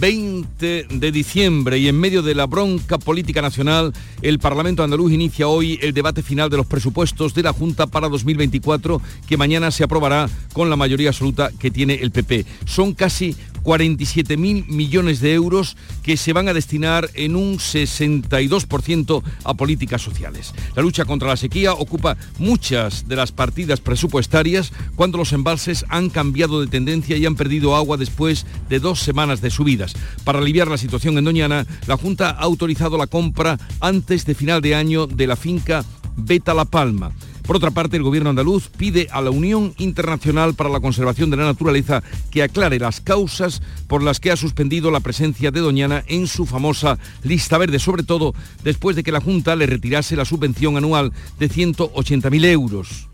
20 de diciembre y en medio de la bronca política nacional, el Parlamento andaluz inicia hoy el debate final de los presupuestos de la Junta para 2024 que mañana se aprobará con la mayoría absoluta que tiene el PP. Son casi 47.000 millones de euros que se van a destinar en un 62% a políticas sociales. La lucha contra la sequía ocupa muchas de las partidas presupuestarias cuando los embalses han cambiado de tendencia y han perdido agua después de dos semanas de subidas. Para aliviar la situación en Doñana, la Junta ha autorizado la compra antes de final de año de la finca Beta La Palma. Por otra parte, el gobierno andaluz pide a la Unión Internacional para la Conservación de la Naturaleza que aclare las causas por las que ha suspendido la presencia de Doñana en su famosa lista verde, sobre todo después de que la Junta le retirase la subvención anual de 180.000 euros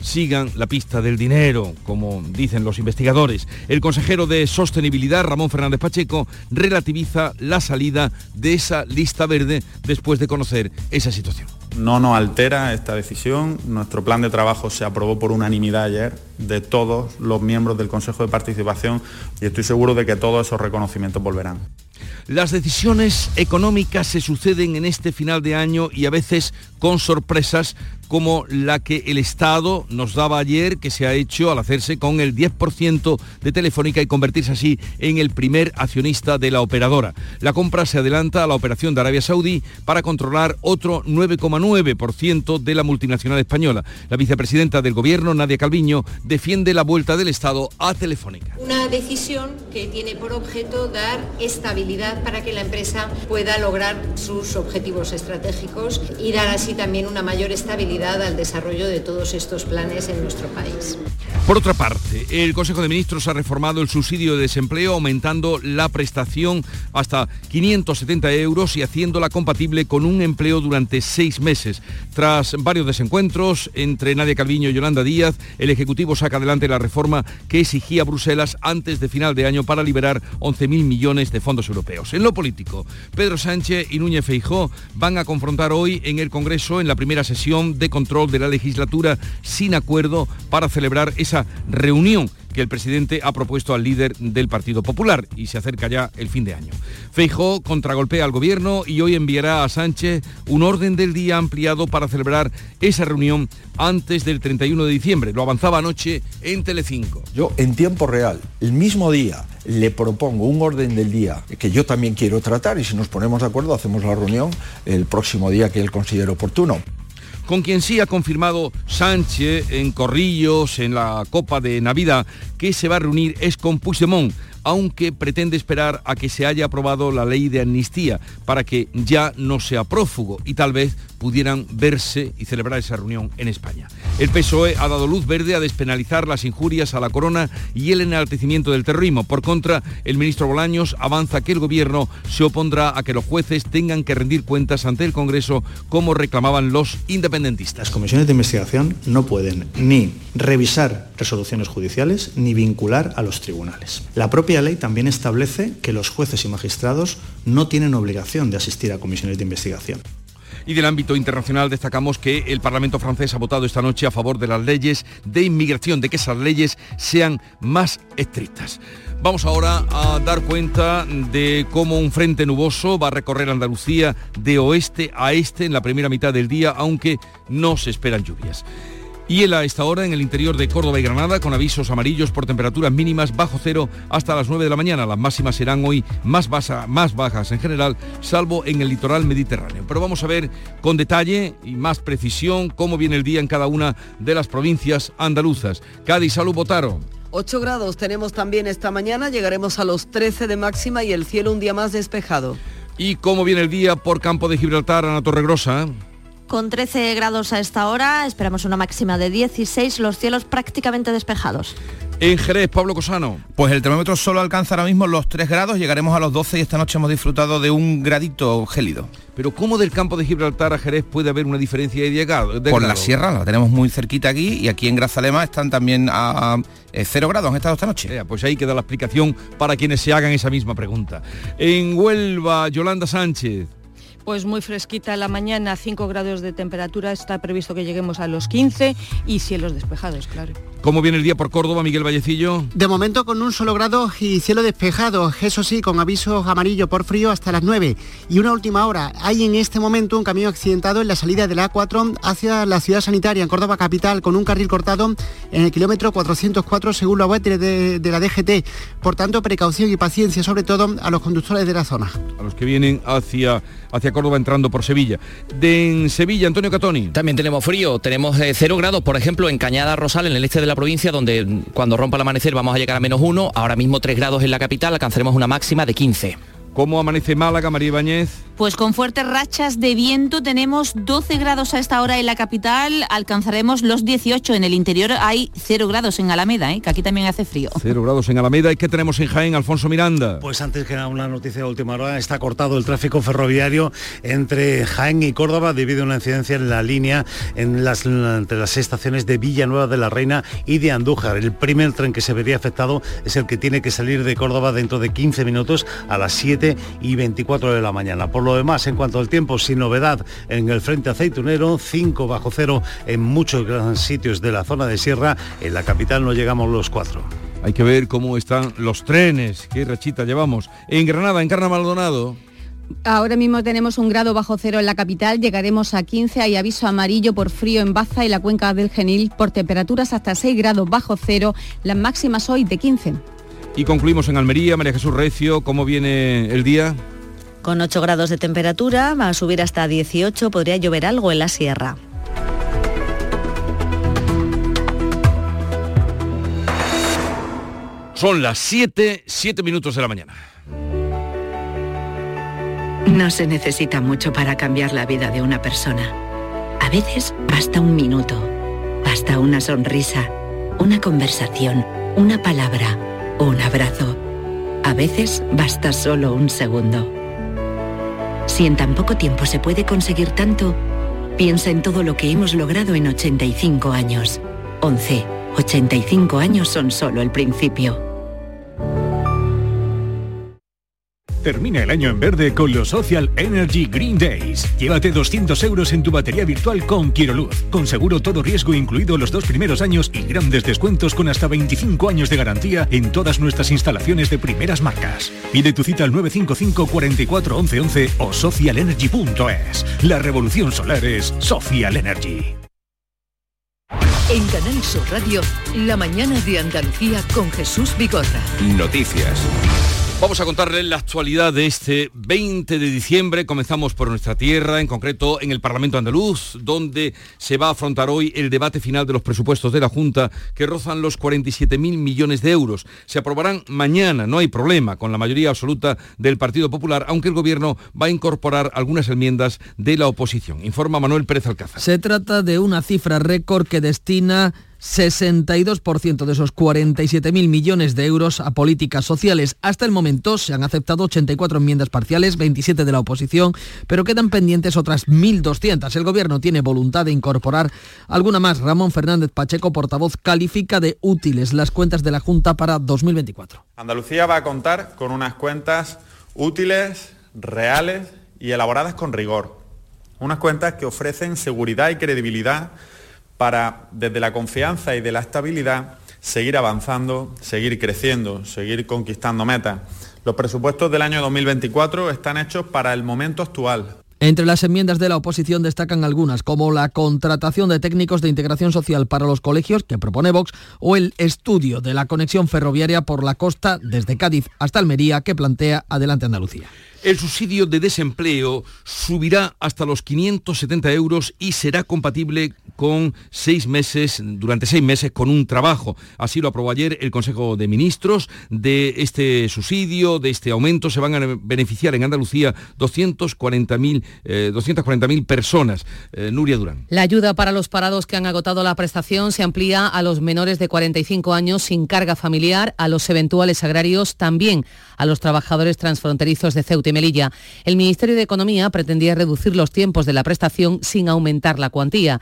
sigan la pista del dinero, como dicen los investigadores. El consejero de Sostenibilidad, Ramón Fernández Pacheco, relativiza la salida de esa lista verde después de conocer esa situación. No nos altera esta decisión. Nuestro plan de trabajo se aprobó por unanimidad ayer de todos los miembros del Consejo de Participación y estoy seguro de que todos esos reconocimientos volverán. Las decisiones económicas se suceden en este final de año y a veces con sorpresas como la que el Estado nos daba ayer, que se ha hecho al hacerse con el 10% de Telefónica y convertirse así en el primer accionista de la operadora. La compra se adelanta a la operación de Arabia Saudí para controlar otro 9,9% de la multinacional española. La vicepresidenta del Gobierno, Nadia Calviño, defiende la vuelta del Estado a Telefónica. Una decisión que tiene por objeto dar estabilidad para que la empresa pueda lograr sus objetivos estratégicos y dar así también una mayor estabilidad al desarrollo de todos estos planes en nuestro país. Por otra parte, el Consejo de Ministros ha reformado el subsidio de desempleo aumentando la prestación hasta 570 euros y haciéndola compatible con un empleo durante seis meses. Tras varios desencuentros entre Nadia Calviño y Yolanda Díaz, el Ejecutivo saca adelante la reforma que exigía Bruselas antes de final de año para liberar 11.000 millones de fondos europeos. En lo político, Pedro Sánchez y Núñez Feijó van a confrontar hoy en el Congreso en la primera sesión de control de la legislatura sin acuerdo para celebrar esa reunión que el presidente ha propuesto al líder del Partido Popular y se acerca ya el fin de año. Feijó contragolpea al gobierno y hoy enviará a Sánchez un orden del día ampliado para celebrar esa reunión antes del 31 de diciembre. Lo avanzaba anoche en Telecinco. Yo en tiempo real, el mismo día, le propongo un orden del día que yo también quiero tratar y si nos ponemos de acuerdo hacemos la reunión el próximo día que él considere oportuno. Con quien sí ha confirmado Sánchez en Corrillos, en la Copa de Navidad, que se va a reunir es con Puigdemont, aunque pretende esperar a que se haya aprobado la ley de amnistía para que ya no sea prófugo y tal vez pudieran verse y celebrar esa reunión en España. El PSOE ha dado luz verde a despenalizar las injurias a la corona y el enaltecimiento del terrorismo. Por contra, el ministro Bolaños avanza que el gobierno se opondrá a que los jueces tengan que rendir cuentas ante el Congreso como reclamaban los independentistas. Las comisiones de investigación no pueden ni revisar resoluciones judiciales ni vincular a los tribunales. La propia ley también establece que los jueces y magistrados no tienen obligación de asistir a comisiones de investigación. Y del ámbito internacional destacamos que el Parlamento francés ha votado esta noche a favor de las leyes de inmigración, de que esas leyes sean más estrictas. Vamos ahora a dar cuenta de cómo un frente nuboso va a recorrer Andalucía de oeste a este en la primera mitad del día, aunque no se esperan lluvias. Y a esta hora en el interior de Córdoba y Granada con avisos amarillos por temperaturas mínimas bajo cero hasta las 9 de la mañana. Las máximas serán hoy más, más bajas en general, salvo en el litoral mediterráneo. Pero vamos a ver con detalle y más precisión cómo viene el día en cada una de las provincias andaluzas. Cádiz, salud, Botaro. 8 grados tenemos también esta mañana, llegaremos a los 13 de máxima y el cielo un día más despejado. ¿Y cómo viene el día por campo de Gibraltar, Ana Torregrosa? Con 13 grados a esta hora, esperamos una máxima de 16, los cielos prácticamente despejados. En Jerez, Pablo Cosano. Pues el termómetro solo alcanza ahora mismo los 3 grados, llegaremos a los 12 y esta noche hemos disfrutado de un gradito gélido. Pero ¿cómo del campo de Gibraltar a Jerez puede haber una diferencia de llegado? Por la sierra, la tenemos muy cerquita aquí y aquí en Grazalema están también a 0 grados, han estado esta noche. pues ahí queda la explicación para quienes se hagan esa misma pregunta. En Huelva, Yolanda Sánchez. Pues muy fresquita la mañana, 5 grados de temperatura, está previsto que lleguemos a los 15 y cielos despejados, claro. ¿Cómo viene el día por Córdoba, Miguel Vallecillo? De momento con un solo grado y cielo despejado, eso sí, con aviso amarillo por frío hasta las 9. Y una última hora, hay en este momento un camión accidentado en la salida de la A4 hacia la ciudad sanitaria en Córdoba capital con un carril cortado en el kilómetro 404 según la web de, de la DGT. Por tanto, precaución y paciencia sobre todo a los conductores de la zona. A los que vienen hacia hacia Córdoba entrando por Sevilla. De en Sevilla, Antonio Catoni. También tenemos frío, tenemos 0 eh, grados, por ejemplo, en Cañada Rosal, en el este de la provincia, donde cuando rompa el amanecer vamos a llegar a menos 1, ahora mismo 3 grados en la capital, alcanzaremos una máxima de 15. ¿Cómo amanece Málaga, María Ibáñez? Pues con fuertes rachas de viento tenemos 12 grados a esta hora en la capital, alcanzaremos los 18. En el interior hay 0 grados en Alameda, ¿eh? que aquí también hace frío. 0 grados en Alameda. ¿Y qué tenemos en Jaén, Alfonso Miranda? Pues antes que nada una noticia de última hora, está cortado el tráfico ferroviario entre Jaén y Córdoba debido a una incidencia en la línea en las, entre las estaciones de Villanueva de la Reina y de Andújar. El primer tren que se vería afectado es el que tiene que salir de Córdoba dentro de 15 minutos a las 7 y 24 de la mañana. Por lo demás, en cuanto al tiempo, sin novedad en el frente aceitunero, 5 bajo cero en muchos sitios de la zona de sierra. En la capital no llegamos los 4. Hay que ver cómo están los trenes, qué rachita llevamos. En Granada, en Carna Maldonado. Ahora mismo tenemos un grado bajo cero en la capital, llegaremos a 15, hay aviso amarillo por frío en Baza y la cuenca del Genil por temperaturas hasta 6 grados bajo cero, las máximas hoy de 15. Y concluimos en Almería, María Jesús Recio, ¿cómo viene el día? Con 8 grados de temperatura, va a subir hasta 18, podría llover algo en la sierra. Son las 7, 7 minutos de la mañana. No se necesita mucho para cambiar la vida de una persona. A veces basta un minuto, basta una sonrisa, una conversación, una palabra, un abrazo. A veces basta solo un segundo. Si en tan poco tiempo se puede conseguir tanto, piensa en todo lo que hemos logrado en 85 años. 11. 85 años son solo el principio. Termina el año en verde con los Social Energy Green Days. Llévate 200 euros en tu batería virtual con Quiroluz, con seguro todo riesgo incluido los dos primeros años y grandes descuentos con hasta 25 años de garantía en todas nuestras instalaciones de primeras marcas. Pide tu cita al 955 44 11 11 o socialenergy.es. La revolución solar es Social Energy. En Canal Sur Radio, la mañana de Andalucía con Jesús Bigorra. Noticias. Vamos a contarles la actualidad de este 20 de diciembre. Comenzamos por nuestra tierra, en concreto en el Parlamento andaluz, donde se va a afrontar hoy el debate final de los presupuestos de la Junta, que rozan los 47.000 millones de euros. Se aprobarán mañana, no hay problema, con la mayoría absoluta del Partido Popular, aunque el Gobierno va a incorporar algunas enmiendas de la oposición. Informa Manuel Pérez Alcázar. Se trata de una cifra récord que destina 62% de esos 47.000 millones de euros a políticas sociales. Hasta el momento se han aceptado 84 enmiendas parciales, 27 de la oposición, pero quedan pendientes otras 1.200. El Gobierno tiene voluntad de incorporar alguna más. Ramón Fernández Pacheco, portavoz, califica de útiles las cuentas de la Junta para 2024. Andalucía va a contar con unas cuentas útiles, reales y elaboradas con rigor. Unas cuentas que ofrecen seguridad y credibilidad para, desde la confianza y de la estabilidad, seguir avanzando, seguir creciendo, seguir conquistando metas. Los presupuestos del año 2024 están hechos para el momento actual. Entre las enmiendas de la oposición destacan algunas, como la contratación de técnicos de integración social para los colegios, que propone Vox, o el estudio de la conexión ferroviaria por la costa desde Cádiz hasta Almería, que plantea Adelante Andalucía. El subsidio de desempleo subirá hasta los 570 euros y será compatible con seis meses, durante seis meses con un trabajo. Así lo aprobó ayer el Consejo de Ministros. De este subsidio, de este aumento, se van a beneficiar en Andalucía 240.000 eh, personas. Eh, Nuria Durán. La ayuda para los parados que han agotado la prestación se amplía a los menores de 45 años sin carga familiar, a los eventuales agrarios, también a los trabajadores transfronterizos de Ceuta y Melilla. El Ministerio de Economía pretendía reducir los tiempos de la prestación sin aumentar la cuantía.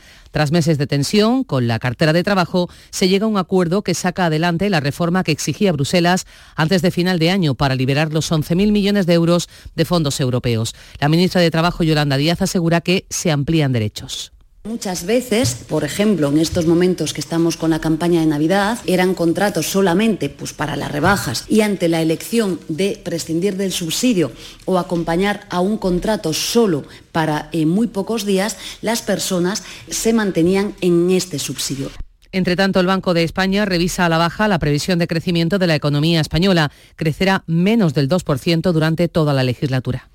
Meses de tensión, con la cartera de trabajo, se llega a un acuerdo que saca adelante la reforma que exigía Bruselas antes de final de año para liberar los 11.000 millones de euros de fondos europeos. La ministra de Trabajo, Yolanda Díaz, asegura que se amplían derechos. Muchas veces, por ejemplo, en estos momentos que estamos con la campaña de Navidad, eran contratos solamente pues, para las rebajas y ante la elección de prescindir del subsidio o acompañar a un contrato solo para eh, muy pocos días, las personas se mantenían en este subsidio. Entre tanto, el Banco de España revisa a la baja la previsión de crecimiento de la economía española. Crecerá menos del 2% durante toda la legislatura.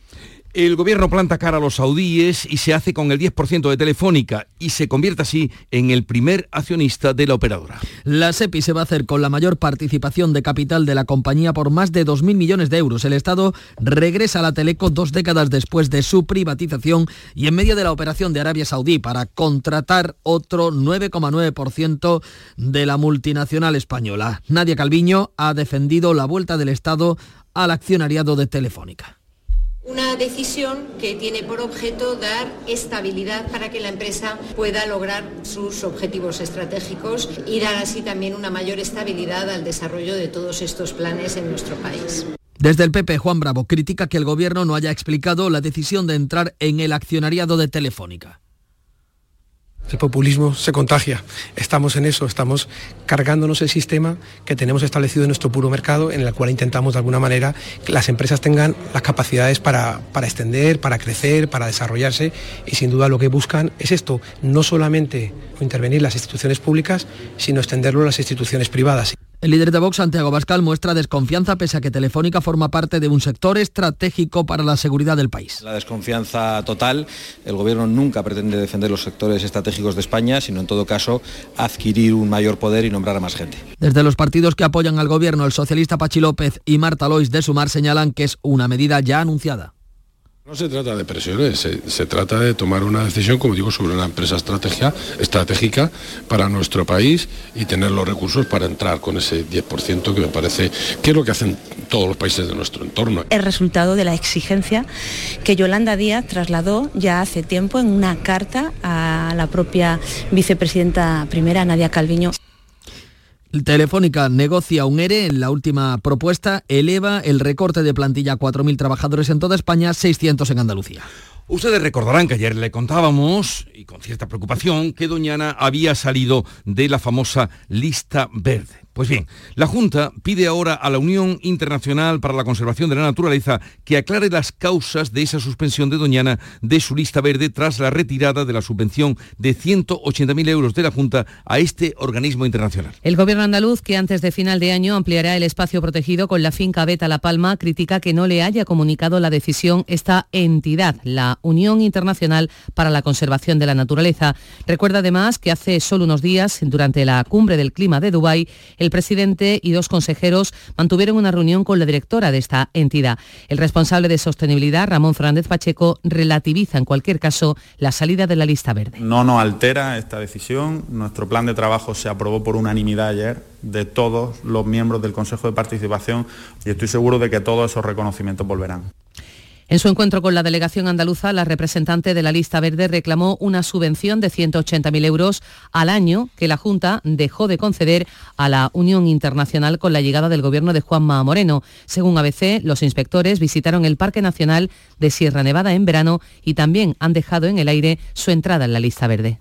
El gobierno planta cara a los saudíes y se hace con el 10% de Telefónica y se convierte así en el primer accionista de la operadora. La SEPI se va a hacer con la mayor participación de capital de la compañía por más de 2.000 millones de euros. El Estado regresa a la Teleco dos décadas después de su privatización y en medio de la operación de Arabia Saudí para contratar otro 9,9% de la multinacional española. Nadia Calviño ha defendido la vuelta del Estado al accionariado de Telefónica. Una decisión que tiene por objeto dar estabilidad para que la empresa pueda lograr sus objetivos estratégicos y dar así también una mayor estabilidad al desarrollo de todos estos planes en nuestro país. Desde el PP, Juan Bravo critica que el Gobierno no haya explicado la decisión de entrar en el accionariado de Telefónica. El populismo se contagia. Estamos en eso, estamos cargándonos el sistema que tenemos establecido en nuestro puro mercado, en el cual intentamos de alguna manera que las empresas tengan las capacidades para, para extender, para crecer, para desarrollarse y sin duda lo que buscan es esto, no solamente intervenir las instituciones públicas, sino extenderlo a las instituciones privadas. El líder de Vox, Santiago Bascal, muestra desconfianza pese a que Telefónica forma parte de un sector estratégico para la seguridad del país. La desconfianza total. El Gobierno nunca pretende defender los sectores estratégicos de España, sino en todo caso adquirir un mayor poder y nombrar a más gente. Desde los partidos que apoyan al Gobierno, el socialista Pachi López y Marta Lois de Sumar señalan que es una medida ya anunciada. No se trata de presiones, se, trata de tomar una decisión, como digo, sobre una empresa estratégica para nuestro país y tener los recursos para entrar con ese 10% que me parece que es lo que hacen todos los países de nuestro entorno. El resultado de la exigencia que Yolanda Díaz trasladó ya hace tiempo en una carta a la propia vicepresidenta primera, Nadia Calviño. Telefónica negocia un ERE en la última propuesta, eleva el recorte de plantilla a 4.000 trabajadores en toda España, 600 en Andalucía. Ustedes recordarán que ayer le contábamos, y con cierta preocupación, que Doñana había salido de la famosa lista verde. Pues bien, la Junta pide ahora a la Unión Internacional para la Conservación de la Naturaleza que aclare las causas de esa suspensión de Doñana de su lista verde tras la retirada de la subvención de 180.000 euros de la Junta a este organismo internacional. El gobierno andaluz, que antes de final de año ampliará el espacio protegido con la finca Beta La Palma, critica que no le haya comunicado la decisión esta entidad, la Unión Internacional para la Conservación de la Naturaleza. Recuerda además que hace solo unos días, durante la cumbre del clima de Dubái, el el presidente y dos consejeros mantuvieron una reunión con la directora de esta entidad. El responsable de sostenibilidad, Ramón Fernández Pacheco, relativiza en cualquier caso la salida de la lista verde. No nos altera esta decisión. Nuestro plan de trabajo se aprobó por unanimidad ayer de todos los miembros del Consejo de Participación y estoy seguro de que todos esos reconocimientos volverán. En su encuentro con la delegación andaluza, la representante de la lista verde reclamó una subvención de 180.000 euros al año que la Junta dejó de conceder a la Unión Internacional con la llegada del gobierno de Juanma Moreno. Según ABC, los inspectores visitaron el Parque Nacional de Sierra Nevada en verano y también han dejado en el aire su entrada en la lista verde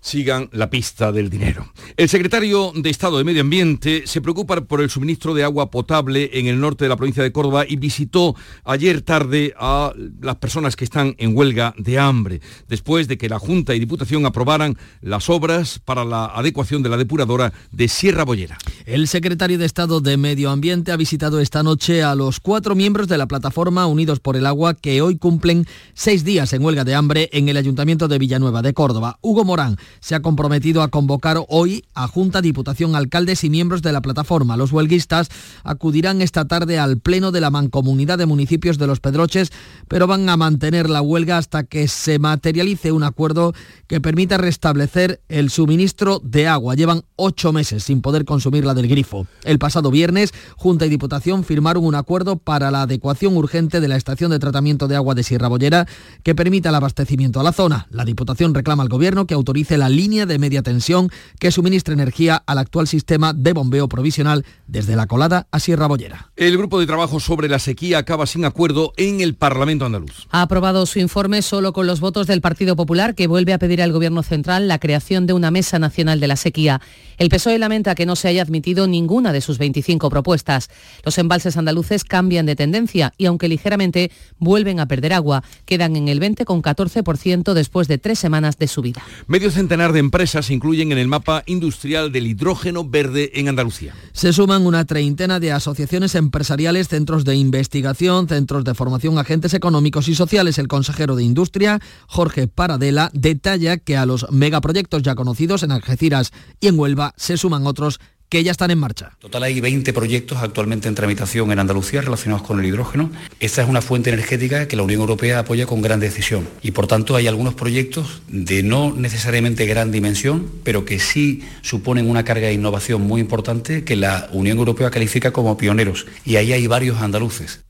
sigan la pista del dinero. El secretario de Estado de Medio Ambiente se preocupa por el suministro de agua potable en el norte de la provincia de Córdoba y visitó ayer tarde a las personas que están en huelga de hambre, después de que la Junta y Diputación aprobaran las obras para la adecuación de la depuradora de Sierra Bollera. El secretario de Estado de Medio Ambiente ha visitado esta noche a los cuatro miembros de la plataforma Unidos por el Agua que hoy cumplen seis días en huelga de hambre en el Ayuntamiento de Villanueva de Córdoba. Hugo Morán se ha comprometido a convocar hoy a Junta, Diputación, alcaldes y miembros de la plataforma. Los huelguistas acudirán esta tarde al Pleno de la Mancomunidad de Municipios de Los Pedroches, pero van a mantener la huelga hasta que se materialice un acuerdo que permita restablecer el suministro de agua. Llevan ocho meses sin poder consumir la del grifo. El pasado viernes, Junta y Diputación firmaron un acuerdo para la adecuación urgente de la estación de tratamiento de agua de Sierra Bollera que permita el abastecimiento a la zona. La Diputación reclama al Gobierno que autorice la línea de media tensión que suministre energía al actual sistema de bombeo provisional desde la colada a Sierra Bollera. El grupo de trabajo sobre la sequía acaba sin acuerdo en el Parlamento andaluz. Ha aprobado su informe solo con los votos del Partido Popular que vuelve a pedir al Gobierno central la creación de una mesa nacional de la sequía. El PSOE lamenta que no se haya admitido ninguna de sus 25 propuestas. Los embalses andaluces cambian de tendencia y aunque ligeramente vuelven a perder agua, quedan en el 20,14% después de tres semanas de subida. Medio centenar de empresas se incluyen en el mapa industrial del hidrógeno verde en Andalucía. Se suman una treintena de asociaciones empresariales, centros de investigación, centros de formación, agentes económicos y sociales. El consejero de Industria, Jorge Paradela, detalla que a los megaproyectos ya conocidos en Algeciras y en Huelva se suman otros que ya están en marcha. Total hay 20 proyectos actualmente en tramitación en Andalucía relacionados con el hidrógeno. Esta es una fuente energética que la Unión Europea apoya con gran decisión y por tanto hay algunos proyectos de no necesariamente gran dimensión, pero que sí suponen una carga de innovación muy importante que la Unión Europea califica como pioneros y ahí hay varios andaluces.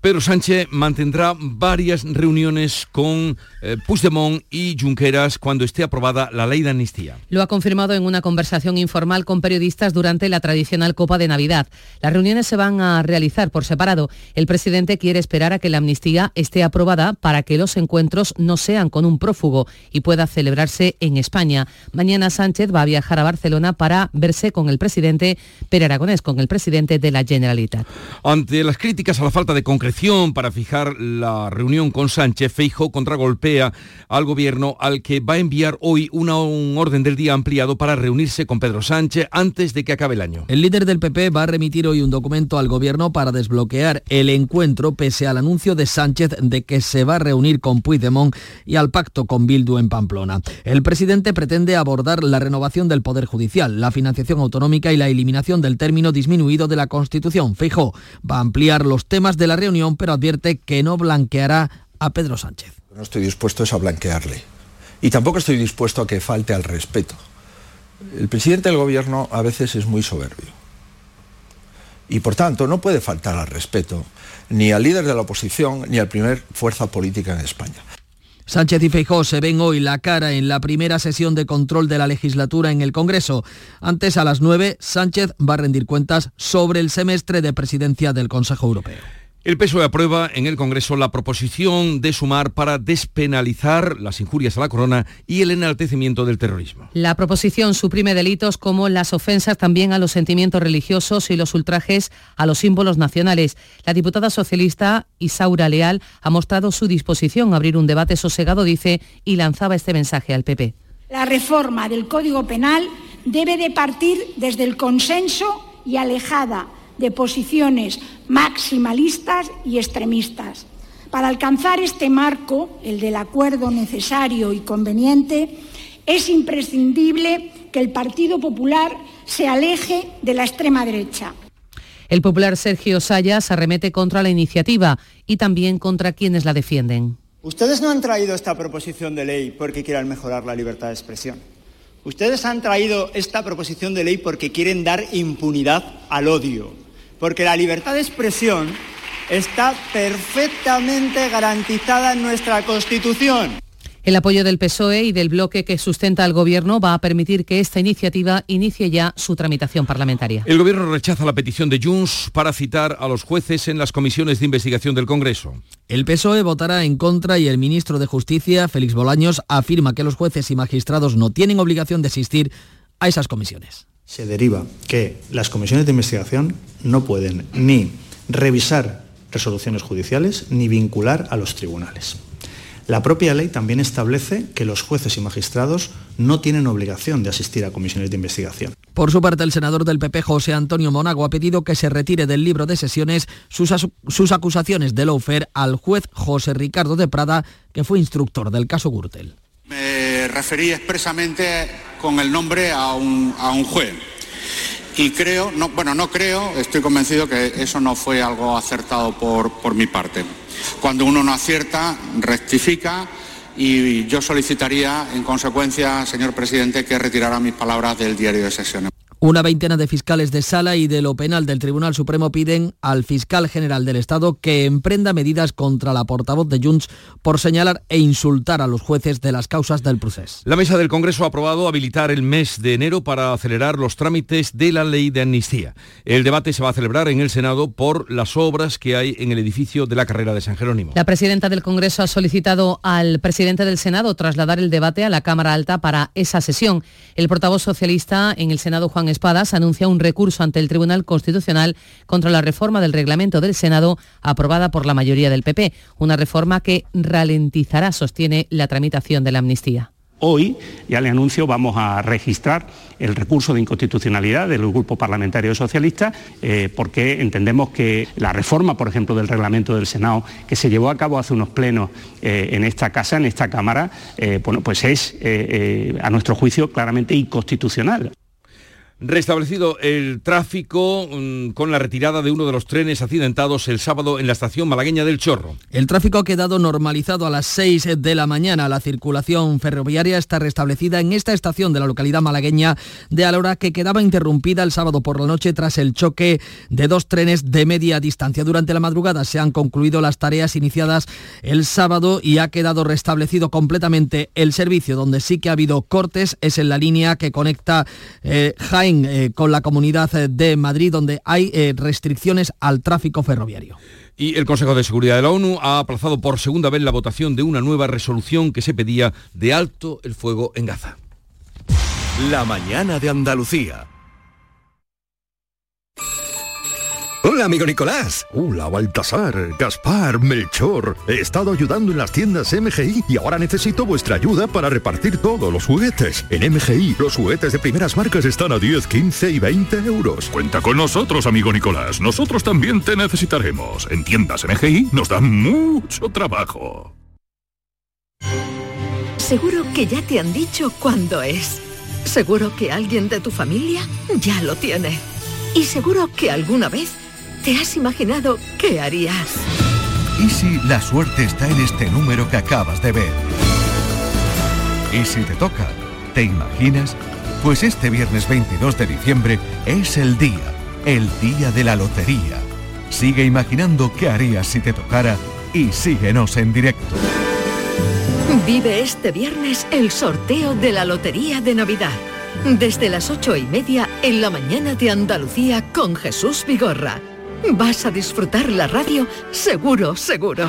Pedro Sánchez mantendrá varias reuniones con eh, Puigdemont y Junqueras cuando esté aprobada la ley de amnistía. Lo ha confirmado en una conversación informal con periodistas durante la tradicional Copa de Navidad. Las reuniones se van a realizar por separado. El presidente quiere esperar a que la amnistía esté aprobada para que los encuentros no sean con un prófugo y pueda celebrarse en España. Mañana Sánchez va a viajar a Barcelona para verse con el presidente Pere Aragonés, con el presidente de la Generalitat. Ante las críticas a la falta de concreción para fijar la reunión con Sánchez, Feijo contragolpea al gobierno al que va a enviar hoy un orden del día ampliado para reunirse con Pedro Sánchez antes de que acabe el año. El líder del PP va a remitir hoy un documento al gobierno para desbloquear el encuentro pese al anuncio de Sánchez de que se va a reunir con Puigdemont y al pacto con Bildu en Pamplona. El presidente pretende abordar la renovación del Poder Judicial, la financiación autonómica y la eliminación del término disminuido de la Constitución. Feijo va a ampliar los temas de la reunión pero advierte que no blanqueará a Pedro Sánchez. No estoy dispuesto a blanquearle. Y tampoco estoy dispuesto a que falte al respeto. El presidente del gobierno a veces es muy soberbio. Y por tanto no puede faltar al respeto ni al líder de la oposición ni al primer fuerza política en España. Sánchez y Feijóo se ven hoy la cara en la primera sesión de control de la legislatura en el Congreso. Antes, a las 9, Sánchez va a rendir cuentas sobre el semestre de presidencia del Consejo Europeo. El PSOE aprueba en el Congreso la proposición de sumar para despenalizar las injurias a la corona y el enaltecimiento del terrorismo. La proposición suprime delitos como las ofensas también a los sentimientos religiosos y los ultrajes a los símbolos nacionales. La diputada socialista Isaura Leal ha mostrado su disposición a abrir un debate sosegado, dice, y lanzaba este mensaje al PP. La reforma del Código Penal debe de partir desde el consenso y alejada de posiciones maximalistas y extremistas. Para alcanzar este marco, el del acuerdo necesario y conveniente, es imprescindible que el Partido Popular se aleje de la extrema derecha. El popular Sergio Sayas arremete contra la iniciativa y también contra quienes la defienden. Ustedes no han traído esta proposición de ley porque quieran mejorar la libertad de expresión. Ustedes han traído esta proposición de ley porque quieren dar impunidad al odio, porque la libertad de expresión está perfectamente garantizada en nuestra Constitución. El apoyo del PSOE y del bloque que sustenta al Gobierno va a permitir que esta iniciativa inicie ya su tramitación parlamentaria. El Gobierno rechaza la petición de Junts para citar a los jueces en las comisiones de investigación del Congreso. El PSOE votará en contra y el ministro de Justicia, Félix Bolaños, afirma que los jueces y magistrados no tienen obligación de asistir a esas comisiones. Se deriva que las comisiones de investigación no pueden ni revisar resoluciones judiciales ni vincular a los tribunales. La propia ley también establece que los jueces y magistrados no tienen obligación de asistir a comisiones de investigación. Por su parte, el senador del PP, José Antonio Monago, ha pedido que se retire del libro de sesiones sus, sus acusaciones de lawfare al juez José Ricardo de Prada, que fue instructor del caso Gürtel. Me referí expresamente con el nombre a un, a un juez. Y creo, no, bueno, no creo, estoy convencido que eso no fue algo acertado por, por mi parte. Cuando uno no acierta, rectifica y yo solicitaría, en consecuencia, señor presidente, que retirara mis palabras del diario de sesiones. Una veintena de fiscales de sala y de lo penal del Tribunal Supremo piden al fiscal general del Estado que emprenda medidas contra la portavoz de Junts por señalar e insultar a los jueces de las causas del proceso. La mesa del Congreso ha aprobado habilitar el mes de enero para acelerar los trámites de la ley de amnistía. El debate se va a celebrar en el Senado por las obras que hay en el edificio de la carrera de San Jerónimo. La presidenta del Congreso ha solicitado al presidente del Senado trasladar el debate a la Cámara Alta para esa sesión. El portavoz socialista en el Senado, Juan Espadas anuncia un recurso ante el Tribunal Constitucional contra la reforma del reglamento del Senado aprobada por la mayoría del PP, una reforma que ralentizará, sostiene, la tramitación de la amnistía. Hoy, ya le anuncio, vamos a registrar el recurso de inconstitucionalidad del Grupo Parlamentario Socialista eh, porque entendemos que la reforma, por ejemplo, del reglamento del Senado, que se llevó a cabo hace unos plenos eh, en esta casa, en esta Cámara, eh, bueno, pues es, a nuestro juicio, claramente inconstitucional. Restablecido el tráfico mm, con la retirada de uno de los trenes accidentados el sábado en la estación malagueña del Chorro. El tráfico ha quedado normalizado a las 6 de la mañana. La circulación ferroviaria está restablecida en esta estación de la localidad malagueña de Alora que quedaba interrumpida el sábado por la noche tras el choque de dos trenes de media distancia. Durante la madrugada se han concluido las tareas iniciadas el sábado y ha quedado restablecido completamente el servicio. Donde sí que ha habido cortes es en la línea que conecta eh, Jaén eh, con la Comunidad de Madrid, donde hay eh, restricciones al tráfico ferroviario. Y el Consejo de Seguridad de la ONU ha aplazado por segunda vez la votación de una nueva resolución que se pedía de alto el fuego en Gaza. La mañana de Andalucía. Hola, amigo Nicolás. Hola, Baltasar, Gaspar, Melchor. He estado ayudando en las tiendas MGI y ahora necesito vuestra ayuda para repartir todos los juguetes. En MGI, los juguetes de primeras marcas están a 10, 15 y 20 euros. Cuenta con nosotros, amigo Nicolás. Nosotros también te necesitaremos. En tiendas MGI nos dan mucho trabajo. Seguro que ya te han dicho cuándo es. Seguro que alguien de tu familia ya lo tiene. Y seguro que alguna vez ¿Te has imaginado qué harías? ¿Y si la suerte está en este número que acabas de ver? ¿Y si te toca? ¿Te imaginas? Pues este viernes 22 de diciembre es el día, el día de la lotería. Sigue imaginando qué harías si te tocara y síguenos en directo. Vive este viernes el sorteo de la Lotería de Navidad. Desde las ocho y media en la mañana de Andalucía con Jesús Vigorra Vas a disfrutar la radio seguro, seguro.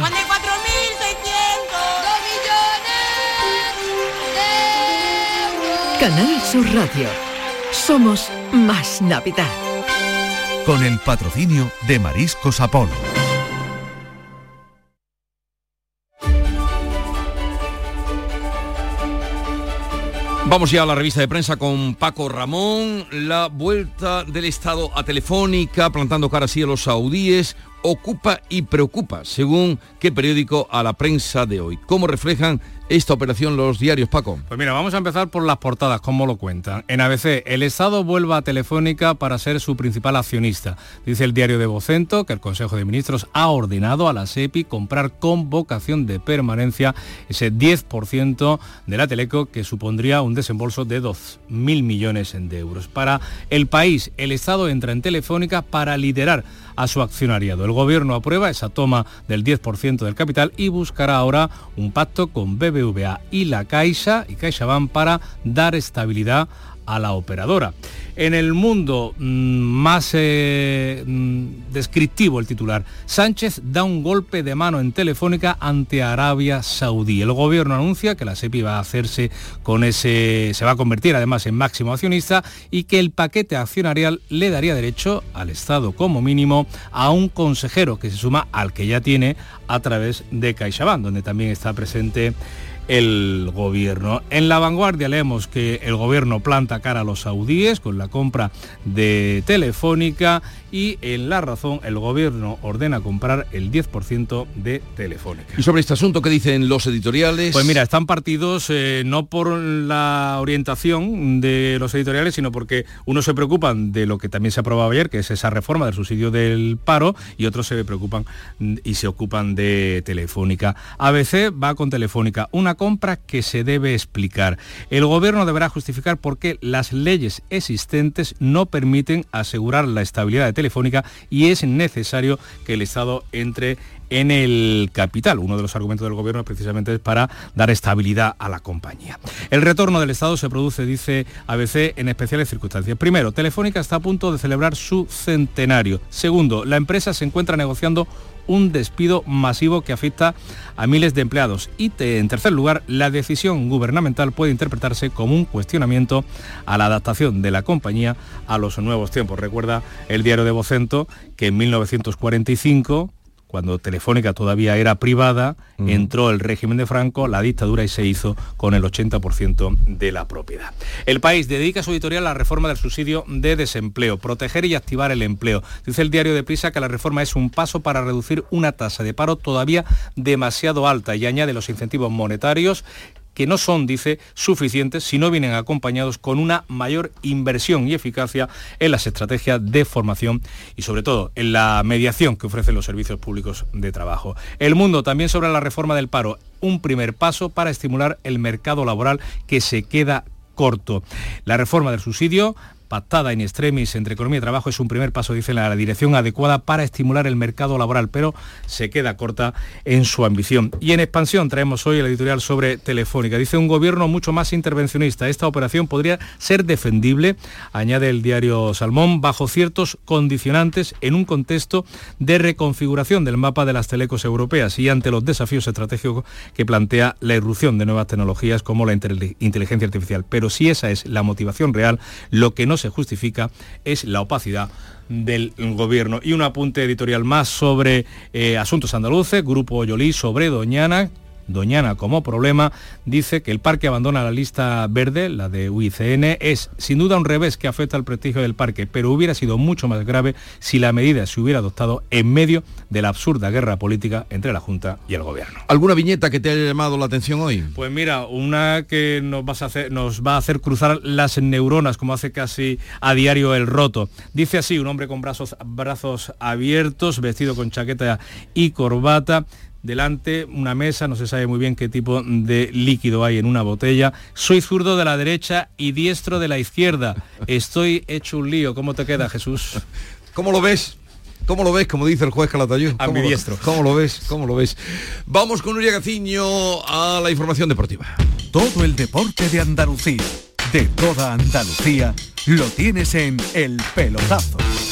Canal Sur Radio. Somos más Navidad. Con el patrocinio de Mariscos Apolo. Vamos ya a la revista de prensa con Paco Ramón. La vuelta del Estado a Telefónica, plantando cara así a los saudíes, ocupa y preocupa, según qué periódico a la prensa de hoy. ¿Cómo reflejan esta operación los diarios, Paco? Pues mira, vamos a empezar por las portadas, como lo cuentan. En ABC, el Estado vuelva a Telefónica para ser su principal accionista. Dice el diario de Vocento que el Consejo de Ministros ha ordenado a la SEPI comprar con vocación de permanencia ese 10% de la Teleco que supondría un desembolso de 2.000 millones de euros. Para el país, el Estado entra en Telefónica para liderar a su accionariado. El gobierno aprueba esa toma del 10% del capital y buscará ahora un pacto con BBVA y la Caixa y CaixaBank para dar estabilidad a la operadora. En el mundo mm, más eh, mm, descriptivo el titular, Sánchez da un golpe de mano en Telefónica ante Arabia Saudí. El gobierno anuncia que la SEPI va a hacerse con ese, se va a convertir además en máximo accionista y que el paquete accionarial le daría derecho al Estado como mínimo a un consejero que se suma al que ya tiene a través de CaixaBank, donde también está presente el gobierno. En la vanguardia leemos que el gobierno planta cara a los saudíes con la compra de Telefónica y en La Razón el gobierno ordena comprar el 10% de Telefónica. ¿Y sobre este asunto qué dicen los editoriales? Pues mira, están partidos eh, no por la orientación de los editoriales, sino porque unos se preocupan de lo que también se aprobaba ayer, que es esa reforma del subsidio del paro, y otros se preocupan y se ocupan de Telefónica. ABC va con Telefónica, una compra que se debe explicar. El gobierno deberá justificar por qué las leyes existentes no permiten asegurar la estabilidad de Telefónica y es necesario que el Estado entre en el capital. Uno de los argumentos del gobierno precisamente es para dar estabilidad a la compañía. El retorno del Estado se produce, dice ABC, en especiales circunstancias. Primero, Telefónica está a punto de celebrar su centenario. Segundo, la empresa se encuentra negociando un despido masivo que afecta a miles de empleados. Y en tercer lugar, la decisión gubernamental puede interpretarse como un cuestionamiento a la adaptación de la compañía a los nuevos tiempos. Recuerda el diario de Vocento que en 1945 cuando Telefónica todavía era privada, entró el régimen de Franco, la dictadura y se hizo con el 80% de la propiedad. El país dedica su editorial a la reforma del subsidio de desempleo, proteger y activar el empleo. Dice el diario de Prisa que la reforma es un paso para reducir una tasa de paro todavía demasiado alta y añade los incentivos monetarios que no son, dice, suficientes si no vienen acompañados con una mayor inversión y eficacia en las estrategias de formación y sobre todo en la mediación que ofrecen los servicios públicos de trabajo. El mundo también sobre la reforma del paro, un primer paso para estimular el mercado laboral que se queda corto. La reforma del subsidio pactada en extremis entre economía y trabajo es un primer paso, dice, en la dirección adecuada para estimular el mercado laboral, pero se queda corta en su ambición. Y en expansión traemos hoy el editorial sobre Telefónica. Dice un gobierno mucho más intervencionista. Esta operación podría ser defendible, añade el diario Salmón, bajo ciertos condicionantes en un contexto de reconfiguración del mapa de las telecos europeas y ante los desafíos estratégicos que plantea la irrupción de nuevas tecnologías como la inteligencia artificial. Pero si esa es la motivación real, lo que no se justifica es la opacidad del gobierno. Y un apunte editorial más sobre eh, asuntos andaluces, Grupo Yolí sobre Doñana, Doñana como problema, dice que el parque abandona la lista verde, la de UICN, es sin duda un revés que afecta al prestigio del parque, pero hubiera sido mucho más grave si la medida se hubiera adoptado en medio de la absurda guerra política entre la Junta y el Gobierno. ¿Alguna viñeta que te haya llamado la atención hoy? Pues mira, una que nos, vas a hacer, nos va a hacer cruzar las neuronas, como hace casi a diario el roto. Dice así, un hombre con brazos, brazos abiertos, vestido con chaqueta y corbata, delante una mesa, no se sabe muy bien qué tipo de líquido hay en una botella. Soy zurdo de la derecha y diestro de la izquierda. Estoy hecho un lío. ¿Cómo te queda, Jesús? ¿Cómo lo ves? ¿Cómo lo ves? Como dice el juez Calatayud. A mi diestro. ¿Cómo lo ves? ¿Cómo lo ves? Vamos con Nuria Gaciño a la información deportiva. Todo el deporte de Andalucía, de toda Andalucía, lo tienes en El Pelotazo.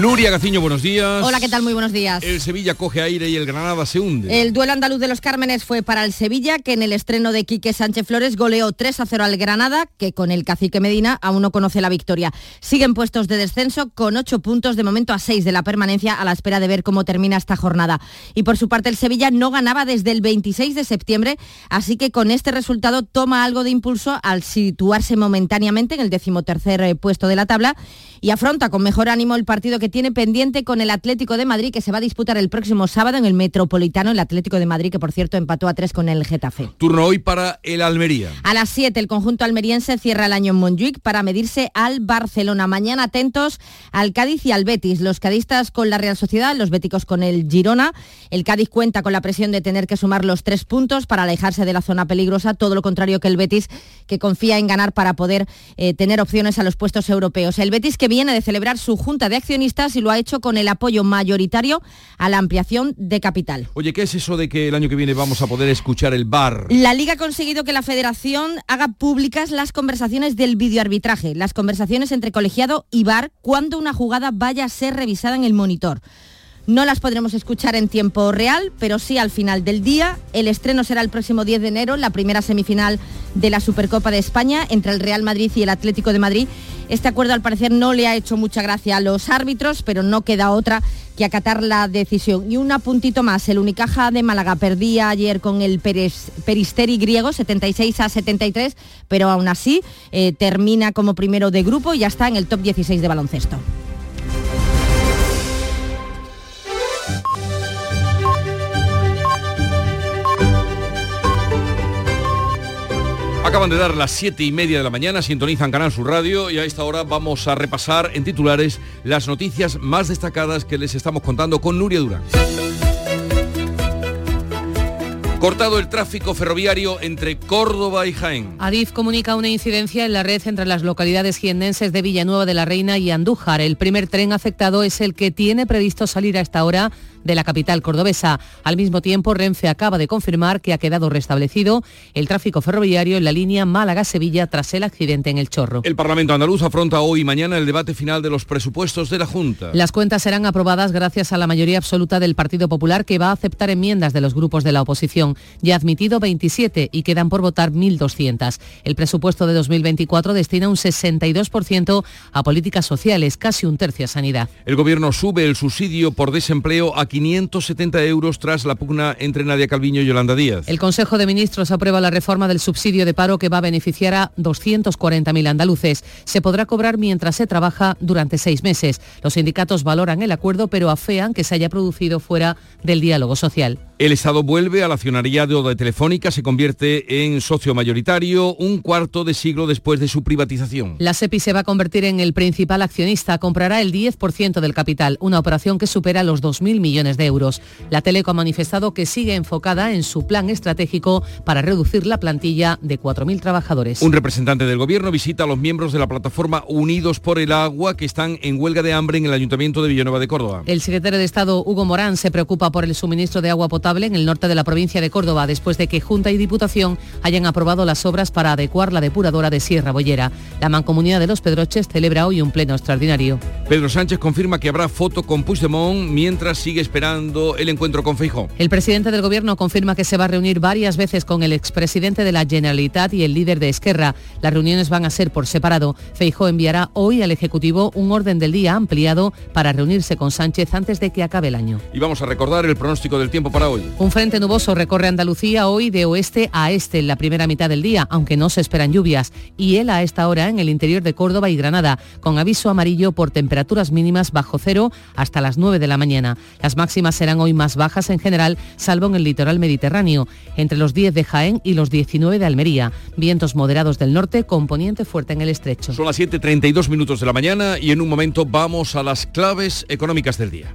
Nuria Gaciño, buenos días. Hola, ¿qué tal? Muy buenos días. El Sevilla coge aire y el Granada se hunde. El duelo andaluz de los Cármenes fue para el Sevilla, que en el estreno de Quique Sánchez Flores goleó 3 a 0 al Granada, que con el cacique Medina aún no conoce la victoria. Siguen puestos de descenso con 8 puntos de momento a 6 de la permanencia a la espera de ver cómo termina esta jornada. Y por su parte el Sevilla no ganaba desde el 26 de septiembre, así que con este resultado toma algo de impulso al situarse momentáneamente en el decimotercer eh, puesto de la tabla y afronta con mejor ánimo el partido que tiene pendiente con el Atlético de Madrid, que se va a disputar el próximo sábado en el Metropolitano, el Atlético de Madrid, que por cierto empató a tres con el Getafe. Turno hoy para el Almería. A las 7 el conjunto almeriense cierra el año en Montjuic para medirse al Barcelona. Mañana atentos al Cádiz y al Betis. Los cadistas con la Real Sociedad, los béticos con el Girona. El Cádiz cuenta con la presión de tener que sumar los tres puntos para alejarse de la zona peligrosa, todo lo contrario que el Betis, que confía en ganar para poder eh, tener opciones a los puestos europeos. El Betis que viene de celebrar su junta de accionistas socialistas y lo ha hecho con el apoyo mayoritario a la ampliación de capital. Oye, ¿qué es eso de que el año que viene vamos a poder escuchar el bar? La Liga ha conseguido que la Federación haga públicas las conversaciones del videoarbitraje, las conversaciones entre colegiado y bar cuando una jugada vaya a ser revisada en el monitor. No las podremos escuchar en tiempo real, pero sí al final del día. El estreno será el próximo 10 de enero, la primera semifinal de la Supercopa de España entre el Real Madrid y el Atlético de Madrid. Este acuerdo al parecer no le ha hecho mucha gracia a los árbitros, pero no queda otra que acatar la decisión. Y un puntito más, el Unicaja de Málaga perdía ayer con el Peristeri griego 76 a 73, pero aún así eh, termina como primero de grupo y ya está en el top 16 de baloncesto. Acaban de dar las siete y media de la mañana, sintonizan Canal Sur Radio y a esta hora vamos a repasar en titulares las noticias más destacadas que les estamos contando con Nuria Durán. Cortado el tráfico ferroviario entre Córdoba y Jaén. Adif comunica una incidencia en la red entre las localidades jiennenses de Villanueva de la Reina y Andújar. El primer tren afectado es el que tiene previsto salir a esta hora de la capital cordobesa. Al mismo tiempo, Renfe acaba de confirmar que ha quedado restablecido el tráfico ferroviario en la línea Málaga-Sevilla tras el accidente en el Chorro. El Parlamento andaluz afronta hoy y mañana el debate final de los presupuestos de la Junta. Las cuentas serán aprobadas gracias a la mayoría absoluta del Partido Popular que va a aceptar enmiendas de los grupos de la oposición. Ya ha admitido 27 y quedan por votar 1.200. El presupuesto de 2024 destina un 62% a políticas sociales, casi un tercio a sanidad. El gobierno sube el subsidio por desempleo a 570 euros tras la pugna entre Nadia Calviño y Yolanda Díaz. El Consejo de Ministros aprueba la reforma del subsidio de paro que va a beneficiar a 240.000 andaluces. Se podrá cobrar mientras se trabaja durante seis meses. Los sindicatos valoran el acuerdo, pero afean que se haya producido fuera del diálogo social. El Estado vuelve al accionariado de Telefónica, se convierte en socio mayoritario un cuarto de siglo después de su privatización. La SEPI se va a convertir en el principal accionista, comprará el 10% del capital, una operación que supera los 2.000 millones de euros. La Teleco ha manifestado que sigue enfocada en su plan estratégico para reducir la plantilla de 4.000 trabajadores. Un representante del Gobierno visita a los miembros de la plataforma Unidos por el Agua que están en huelga de hambre en el Ayuntamiento de Villanueva de Córdoba. El secretario de Estado, Hugo Morán, se preocupa por el suministro de agua potable en el norte de la provincia de Córdoba después de que Junta y Diputación hayan aprobado las obras para adecuar la depuradora de Sierra Bollera. La Mancomunidad de los Pedroches celebra hoy un pleno extraordinario. Pedro Sánchez confirma que habrá foto con Puigdemont mientras sigue esperando el encuentro con Feijó. El presidente del gobierno confirma que se va a reunir varias veces con el expresidente de la Generalitat y el líder de Esquerra. Las reuniones van a ser por separado. Feijó enviará hoy al Ejecutivo un orden del día ampliado para reunirse con Sánchez antes de que acabe el año. Y vamos a recordar el pronóstico del tiempo para hoy. Un frente nuboso recorre Andalucía hoy de oeste a este en la primera mitad del día, aunque no se esperan lluvias, y él a esta hora en el interior de Córdoba y Granada, con aviso amarillo por temperaturas mínimas bajo cero hasta las 9 de la mañana. Las máximas serán hoy más bajas en general, salvo en el litoral mediterráneo, entre los 10 de Jaén y los 19 de Almería. Vientos moderados del norte, con poniente fuerte en el estrecho. Son las 7.32 minutos de la mañana y en un momento vamos a las claves económicas del día.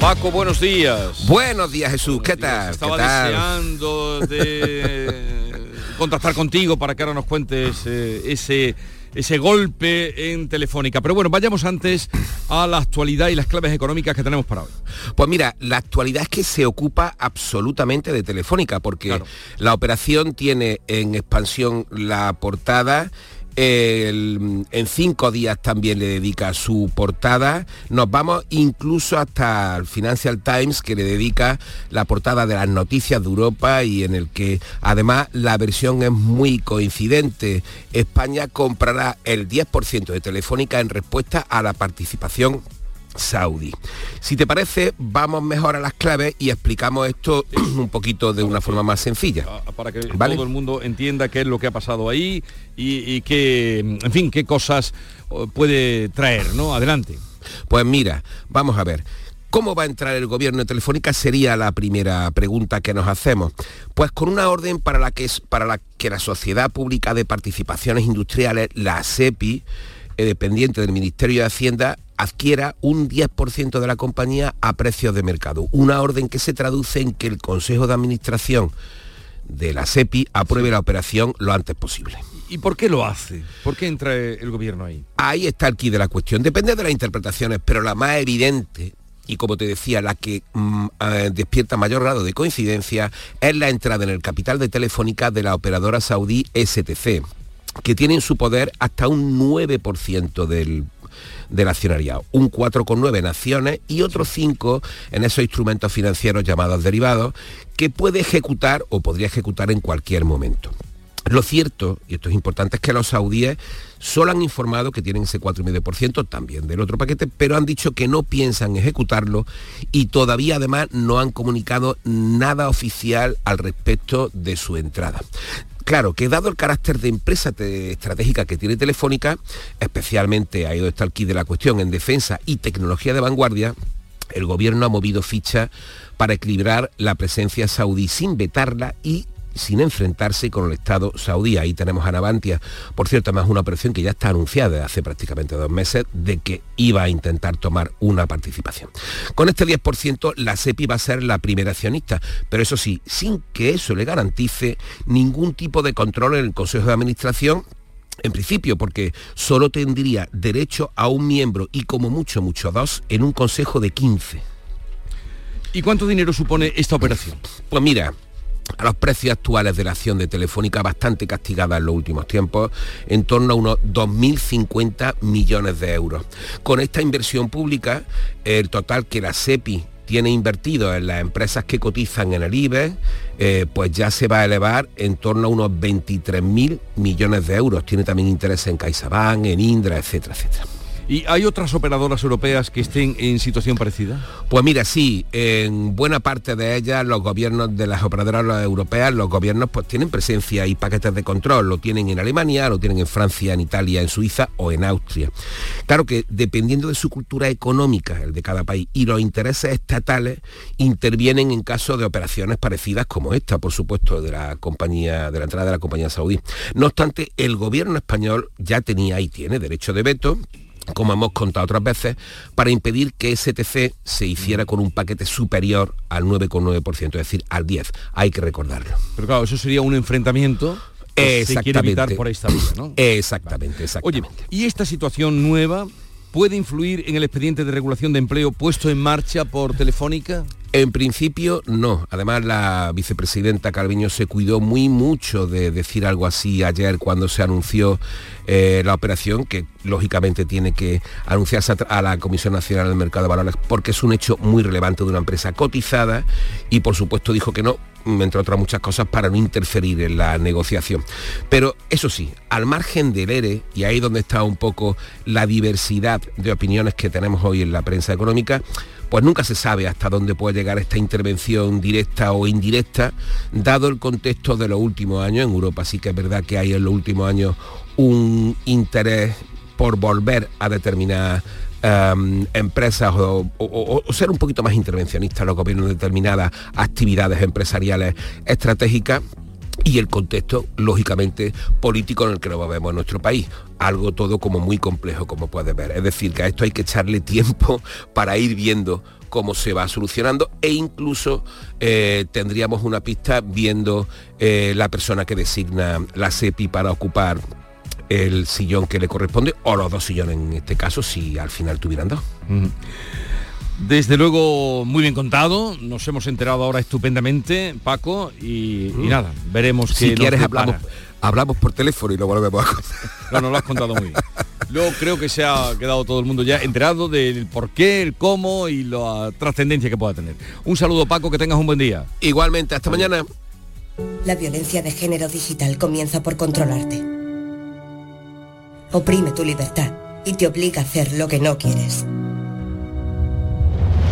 Paco, buenos días. Buenos días, Jesús. ¿Qué tal? Estaba ¿Qué tal? deseando de contactar contigo para que ahora nos cuentes eh, ese ese golpe en Telefónica. Pero bueno, vayamos antes a la actualidad y las claves económicas que tenemos para hoy. Pues mira, la actualidad es que se ocupa absolutamente de Telefónica, porque la operación tiene en expansión la portada en cinco días también le dedica su portada. Nos vamos incluso hasta el Financial Times, que le dedica la portada de las noticias de Europa y en el que además la versión es muy coincidente. España comprará el 10% de Telefónica en respuesta a la participación saudí. Si te parece, vamos mejor a las claves y explicamos esto un poquito de una forma más sencilla. Ah, para que todo el mundo entienda qué es lo que ha pasado ahí y, qué, en fin, qué cosas oh, puede traer, ¿no? Adelante. Pues mira, vamos a ver. ¿Cómo va a entrar el gobierno de Telefónica? Sería la primera pregunta que nos hacemos. Pues con una orden para la que, es, para la, que la Sociedad Pública de Participaciones Industriales, la SEPI, eh, dependiente del Ministerio de Hacienda, adquiera un 10% de la compañía a precios de mercado. Una orden que se traduce en que el Consejo de Administración de la SEPI apruebe la operación lo antes posible. ¿Y por qué lo hace? ¿Por qué entra el gobierno ahí? Ahí está el quid de la cuestión. Depende de las interpretaciones, pero la más evidente y como te decía, la que mm, eh, despierta mayor grado de coincidencia es la entrada en el capital de Telefónica de la operadora saudí STC, que tiene en su poder hasta un 9% del del accionariado, un 4,9 en acciones y otros 5 en esos instrumentos financieros llamados derivados que puede ejecutar o podría ejecutar en cualquier momento. Lo cierto, y esto es importante, es que los saudíes solo han informado que tienen ese 4,5% también del otro paquete, pero han dicho que no piensan ejecutarlo y todavía además no han comunicado nada oficial al respecto de su entrada. Claro, que dado el carácter de empresa estratégica que tiene Telefónica, especialmente ha ido está el kit de la cuestión en defensa y tecnología de vanguardia, el gobierno ha movido ficha para equilibrar la presencia saudí sin vetarla y sin enfrentarse con el Estado saudí. Ahí tenemos a Navantia. Por cierto, además una operación que ya está anunciada hace prácticamente dos meses de que iba a intentar tomar una participación. Con este 10% la SEPI va a ser la primera accionista, pero eso sí, sin que eso le garantice ningún tipo de control en el Consejo de Administración en principio, porque solo tendría derecho a un miembro y como mucho, mucho dos en un consejo de 15. ¿Y cuánto dinero supone esta operación? Pues mira, a los precios actuales de la acción de Telefónica bastante castigada en los últimos tiempos, en torno a unos 2.050 millones de euros. Con esta inversión pública, el total que la SEPI tiene invertido en las empresas que cotizan en el IBE, eh, pues ya se va a elevar en torno a unos 23.000 millones de euros. Tiene también interés en CaixaBank, en Indra, etcétera, etcétera. ¿Y hay otras operadoras europeas que estén en situación parecida? Pues mira, sí, en buena parte de ellas los gobiernos de las operadoras europeas, los gobiernos pues tienen presencia y paquetes de control, lo tienen en Alemania, lo tienen en Francia, en Italia, en Suiza o en Austria. Claro que dependiendo de su cultura económica, el de cada país, y los intereses estatales intervienen en caso de operaciones parecidas como esta, por supuesto, de la compañía, de la entrada de la compañía saudí. No obstante, el gobierno español ya tenía y tiene derecho de veto como hemos contado otras veces, para impedir que STC se hiciera con un paquete superior al 9,9%, es decir, al 10%. Hay que recordarlo. Pero claro, eso sería un enfrentamiento que se quiere evitar por esta vía, ¿no? Exactamente, exactamente. Oye, ¿y esta situación nueva puede influir en el expediente de regulación de empleo puesto en marcha por Telefónica? En principio no. Además la vicepresidenta Calviño se cuidó muy mucho de decir algo así ayer cuando se anunció eh, la operación, que lógicamente tiene que anunciarse a la Comisión Nacional del Mercado de Valores porque es un hecho muy relevante de una empresa cotizada y por supuesto dijo que no, entre otras muchas cosas, para no interferir en la negociación. Pero eso sí, al margen del ERE, y ahí donde está un poco la diversidad de opiniones que tenemos hoy en la prensa económica, pues nunca se sabe hasta dónde puede llegar esta intervención directa o indirecta, dado el contexto de los últimos años. En Europa sí que es verdad que hay en los últimos años un interés por volver a determinadas em, empresas o, o, ser un poquito más intervencionistas los gobiernos de determinadas actividades empresariales estratégicas y el contexto, lógicamente, político en el que nos movemos en nuestro país. Algo todo como muy complejo, como puedes ver. Es decir, que a esto hay que echarle tiempo para ir viendo cómo se va solucionando e incluso eh, tendríamos una pista viendo eh, la persona que designa la SEPI para ocupar el sillón que le corresponde o los dos sillones en este caso si al final tuvieran dos. Desde luego, muy bien contado. Nos hemos enterado ahora estupendamente, Paco, y, nada, veremos si quieres hablamos, hablamos por teléfono y lo volvemos a contar. No, no lo has contado muy bien. Luego creo que se ha quedado todo el mundo ya enterado del por qué, el cómo y la trascendencia que pueda tener. Un saludo Paco, que tengas un buen día. Igualmente, hasta mañana. La violencia de género digital comienza por controlarte. Oprime tu libertad y te obliga a hacer lo que no quieres.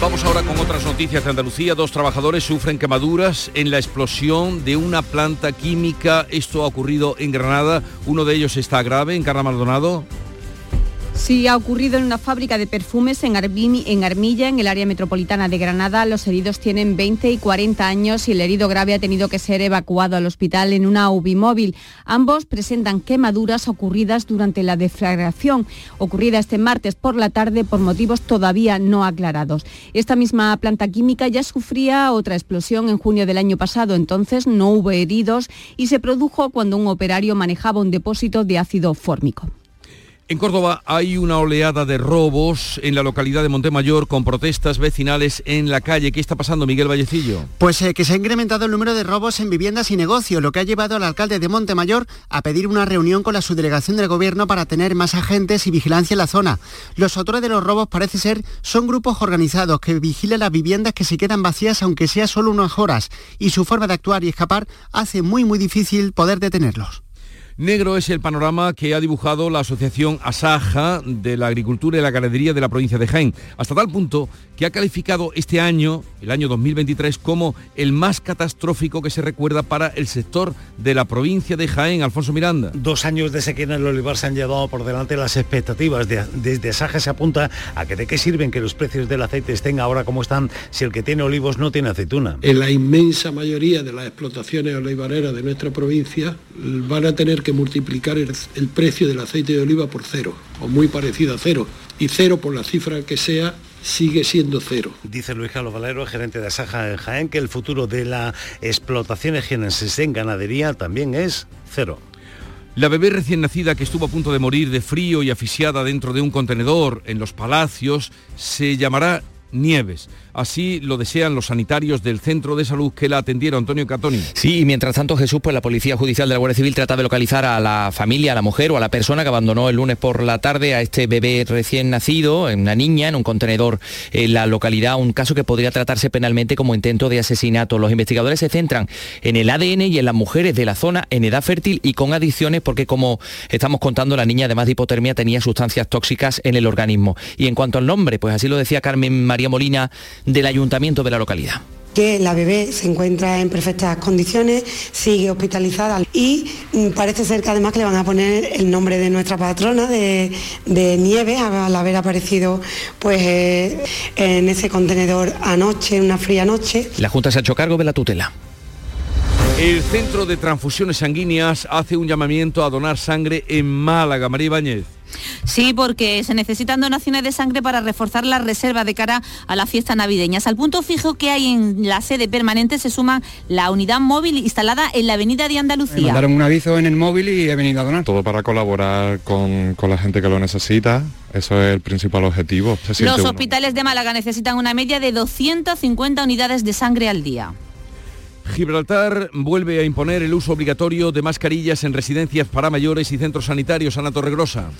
Vamos ahora con otras noticias de Andalucía. Dos trabajadores sufren quemaduras en la explosión de una planta química. Esto ha ocurrido en Granada. Uno de ellos está grave, en Carla Maldonado. Sí, ha ocurrido en una fábrica de perfumes en, en Armilla, en el área metropolitana de Granada. Los heridos tienen 20 y 40 años y el herido grave ha tenido que ser evacuado al hospital en una UBI móvil. Ambos presentan quemaduras ocurridas durante la deflagración, ocurrida este martes por la tarde por motivos todavía no aclarados. Esta misma planta química ya sufría otra explosión en junio del año pasado, entonces no hubo heridos y se produjo cuando un operario manejaba un depósito de ácido fórmico. En Córdoba hay una oleada de robos en la localidad de Montemayor con protestas vecinales en la calle. ¿Qué está pasando, Miguel Vallecillo? Pues eh, que se ha incrementado el número de robos en viviendas y negocios, lo que ha llevado al alcalde de Montemayor a pedir una reunión con la subdelegación del gobierno para tener más agentes y vigilancia en la zona. Los autores de los robos parece ser son grupos organizados que vigilan las viviendas que se quedan vacías aunque sea solo unas horas y su forma de actuar y escapar hace muy muy difícil poder detenerlos. Negro es el panorama que ha dibujado la Asociación Asaja de la Agricultura y la Ganadería de la provincia de Jaén, hasta tal punto que ha calificado este año, el año 2023, como el más catastrófico que se recuerda para el sector de la provincia de Jaén. Alfonso Miranda. Dos años de sequía en el olivar se han llevado por delante las expectativas. desde Asaja se apunta a que de qué sirven que los precios del aceite estén ahora como están si el que tiene olivos no tiene aceituna. En la inmensa mayoría de las explotaciones olivareras de nuestra provincia van a tener que multiplicar el, precio del aceite de oliva por cero, o muy parecido a cero, y cero por la cifra que sea sigue siendo cero. Dice Luis Carlos Valero, gerente de Asaja en Jaén, que el futuro de la explotación ejienenses en ganadería también es cero. La bebé recién nacida que estuvo a punto de morir de frío y asfixiada dentro de un contenedor en los palacios se llamará Nieves. Así lo desean los sanitarios del centro de salud que la atendieron, Antonio Catoni. Sí, y mientras tanto Jesús, pues la Policía Judicial de la Guardia Civil trata de localizar a la familia, a la mujer o a la persona que abandonó el lunes por la tarde a este bebé recién nacido, una niña, en un contenedor en la localidad, un caso que podría tratarse penalmente como intento de asesinato. Los investigadores se centran en el ADN y en las mujeres de la zona en edad fértil y con adicciones porque como estamos contando, la niña además de hipotermia tenía sustancias tóxicas en el organismo. Y en cuanto al nombre, pues así lo decía Carmen María Molina del ayuntamiento de la localidad que la bebé se encuentra en perfectas condiciones, sigue hospitalizada y mm, parece ser que además que le van a poner el nombre de nuestra patrona de, nieve al haber aparecido pues eh, en ese contenedor anoche, una fría noche. La Junta se ha hecho cargo de la tutela. El Centro de Transfusiones Sanguíneas hace un llamamiento a donar sangre en Málaga. María Ibáñez. Sí, porque se necesitan donaciones de sangre para reforzar la reserva de cara a la fiesta navideña. Al punto fijo que hay en la sede permanente se suma la unidad móvil instalada en la Avenida de Andalucía. Me mandaron un aviso en el móvil y he venido a donar. Todo para colaborar con, la gente que lo necesita. Eso es el principal objetivo. Los hospitales de Málaga necesitan una media de 250 unidades de sangre al día. Gibraltar vuelve a imponer el uso obligatorio de mascarillas en residencias para mayores y centros sanitarios. Ana Torregrosa.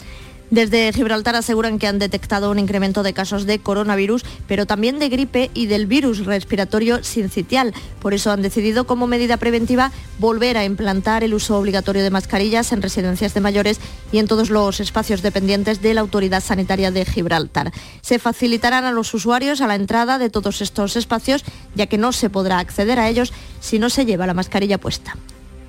Desde Gibraltar aseguran que han detectado un incremento de casos de coronavirus, pero también de gripe y del virus respiratorio sincitial. Por eso han decidido como medida preventiva volver a implantar el uso obligatorio de mascarillas en residencias de mayores y en todos los espacios dependientes de la Autoridad Sanitaria de Gibraltar. Se facilitarán a los usuarios a la entrada de todos estos espacios, ya que no se podrá acceder a ellos si no se lleva la mascarilla puesta.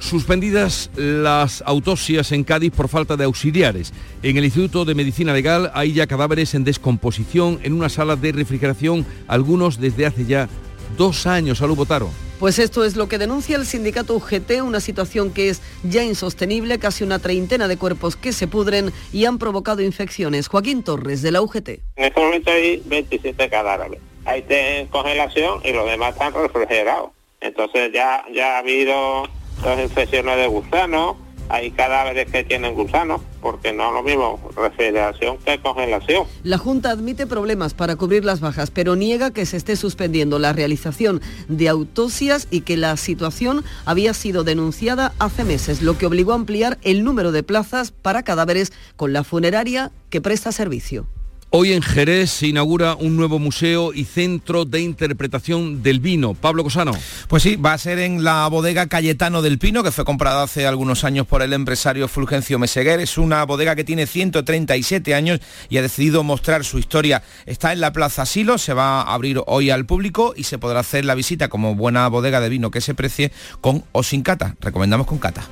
Suspendidas las autopsias en Cádiz por falta de auxiliares. En el Instituto de Medicina Legal hay ya cadáveres en descomposición en una sala de refrigeración, algunos desde hace ya dos años. Salud, Botaro. Pues esto es lo que denuncia el sindicato UGT, una situación que es ya insostenible, casi una treintena de cuerpos que se pudren y han provocado infecciones. Joaquín Torres, de la UGT. En este momento hay 27 cadáveres ahí está en congelación y los demás están refrigerados. Entonces ya, ya ha habido dos infecciones de gusanos, hay cadáveres que tienen gusanos, porque no es lo mismo refrigeración que congelación. La Junta admite problemas para cubrir las bajas, pero niega que se esté suspendiendo la realización de autopsias y que la situación había sido denunciada hace meses, lo que obligó a ampliar el número de plazas para cadáveres con la funeraria que presta servicio. Hoy en Jerez se inaugura un nuevo museo y centro de interpretación del vino. Pablo Cosano. Pues sí, va a ser en la bodega Cayetano del Pino, que fue comprada hace algunos años por el empresario Fulgencio Meseguer. Es una bodega que tiene 137 años y ha decidido mostrar su historia. Está en la Plaza Silo, se va a abrir hoy al público y se podrá hacer la visita como buena bodega de vino que se precie con o sin cata. Recomendamos con cata.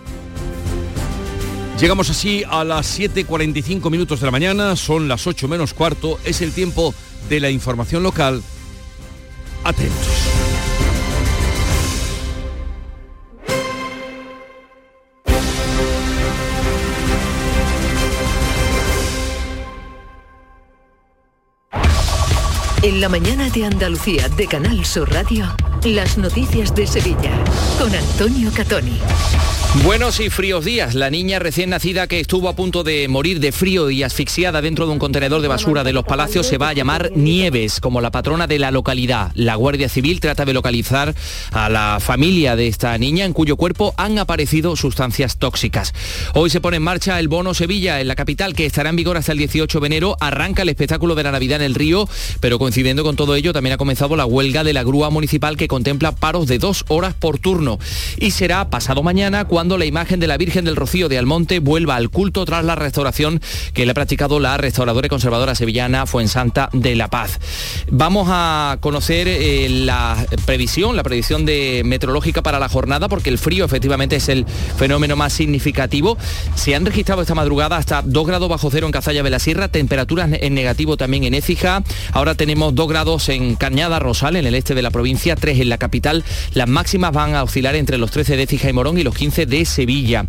Llegamos así a las 7.45 minutos de la mañana, son las 8 menos cuarto, es el tiempo de la información local. Atentos. En la mañana de Andalucía de Canal Sur Radio, las noticias de Sevilla con Antonio Catoni. Buenos y fríos días. La niña recién nacida que estuvo a punto de morir de frío y asfixiada dentro de un contenedor de basura de los palacios se va a llamar Nieves, como la patrona de la localidad. La Guardia Civil trata de localizar a la familia de esta niña en cuyo cuerpo han aparecido sustancias tóxicas. Hoy se pone en marcha el Bono Sevilla en la capital que estará en vigor hasta el 18 de enero. Arranca el espectáculo de la Navidad en el río, pero coincidiendo con todo ello también ha comenzado la huelga de la grúa municipal que contempla paros de dos horas por turno. Y será pasado mañana cuando la imagen de la Virgen del Rocío de Almonte vuelva al culto tras la restauración que le ha practicado la restauradora y conservadora sevillana Fuensanta de la Paz. Vamos a conocer eh, la previsión, la predicción de meteorológica para la jornada, porque el frío efectivamente es el fenómeno más significativo. Se han registrado esta madrugada hasta 2 grados bajo cero en Cazalla de la Sierra, temperaturas en negativo también en Écija. Ahora tenemos 2 grados en Cañada Rosal, en el este de la provincia, 3 en la capital. Las máximas van a oscilar entre los 13 de Écija y Morón y los 15 de Sevilla.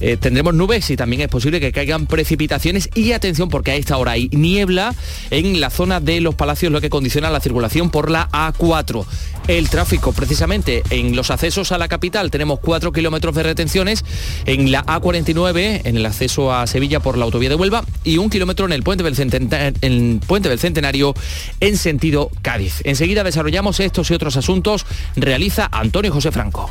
Eh, tendremos nubes y también es posible que caigan precipitaciones y atención porque a esta hora hay niebla en la zona de los palacios, lo que condiciona la circulación por la A4. El tráfico, precisamente en los accesos a la capital, tenemos 4 kilómetros de retenciones, en la A49, en el acceso a Sevilla por la autovía de Huelva, y un kilómetro en el puente del, en, puente del Centenario en sentido Cádiz. Enseguida desarrollamos estos y otros asuntos, realiza Antonio José Franco.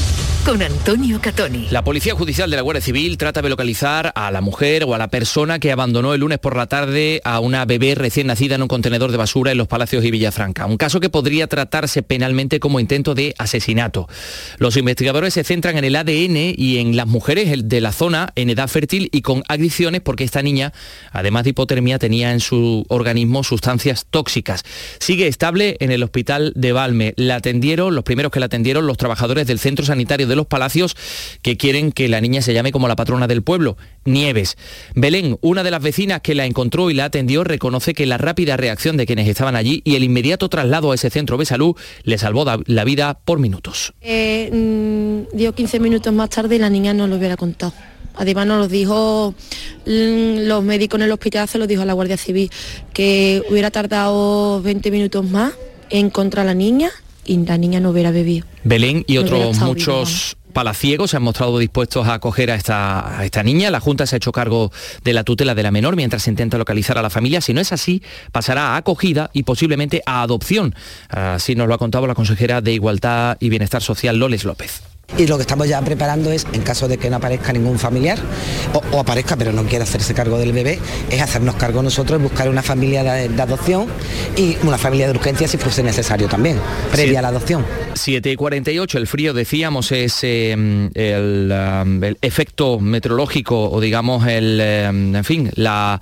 con Antonio Catoni. La Policía Judicial de la Guardia Civil trata de localizar a la mujer o a la persona que abandonó el lunes por la tarde a una bebé recién nacida en un contenedor de basura en los Palacios y Villafranca. Un caso que podría tratarse penalmente como intento de asesinato. Los investigadores se centran en el ADN y en las mujeres de la zona en edad fértil y con adicciones porque esta niña, además de hipotermia, tenía en su organismo sustancias tóxicas. Sigue estable en el hospital de Valme. La atendieron, los primeros que la atendieron, los trabajadores del centro sanitario de los Palacios que quieren que la niña se llame como la patrona del pueblo, Nieves. Belén, una de las vecinas que la encontró y la atendió, reconoce que la rápida reacción de quienes estaban allí y el inmediato traslado a ese centro de salud le salvó la vida por minutos. Eh, mm, dio 15 minutos más tarde y la niña no lo hubiera contado. Además nos lo dijo mm, los médicos en el hospital, se lo dijo a la Guardia Civil, que hubiera tardado 20 minutos más en encontrar a la niña y la niña no hubiera bebido. Belén y otros muchos palaciegos se han mostrado dispuestos a acoger a esta, a esta niña. La Junta se ha hecho cargo de la tutela de la menor mientras se intenta localizar a la familia. Si no es así, pasará a acogida y posiblemente a adopción. Así nos lo ha contado la consejera de Igualdad y Bienestar Social, Loles López. Y lo que estamos ya preparando es, en caso de que no aparezca ningún familiar, o, aparezca pero no quiera hacerse cargo del bebé, es hacernos cargo nosotros, buscar una familia de, adopción y una familia de urgencia si fuese necesario también, previa a la adopción. 7 y 48, el frío decíamos es eh, el, um, el efecto meteorológico o digamos el, eh, en fin, la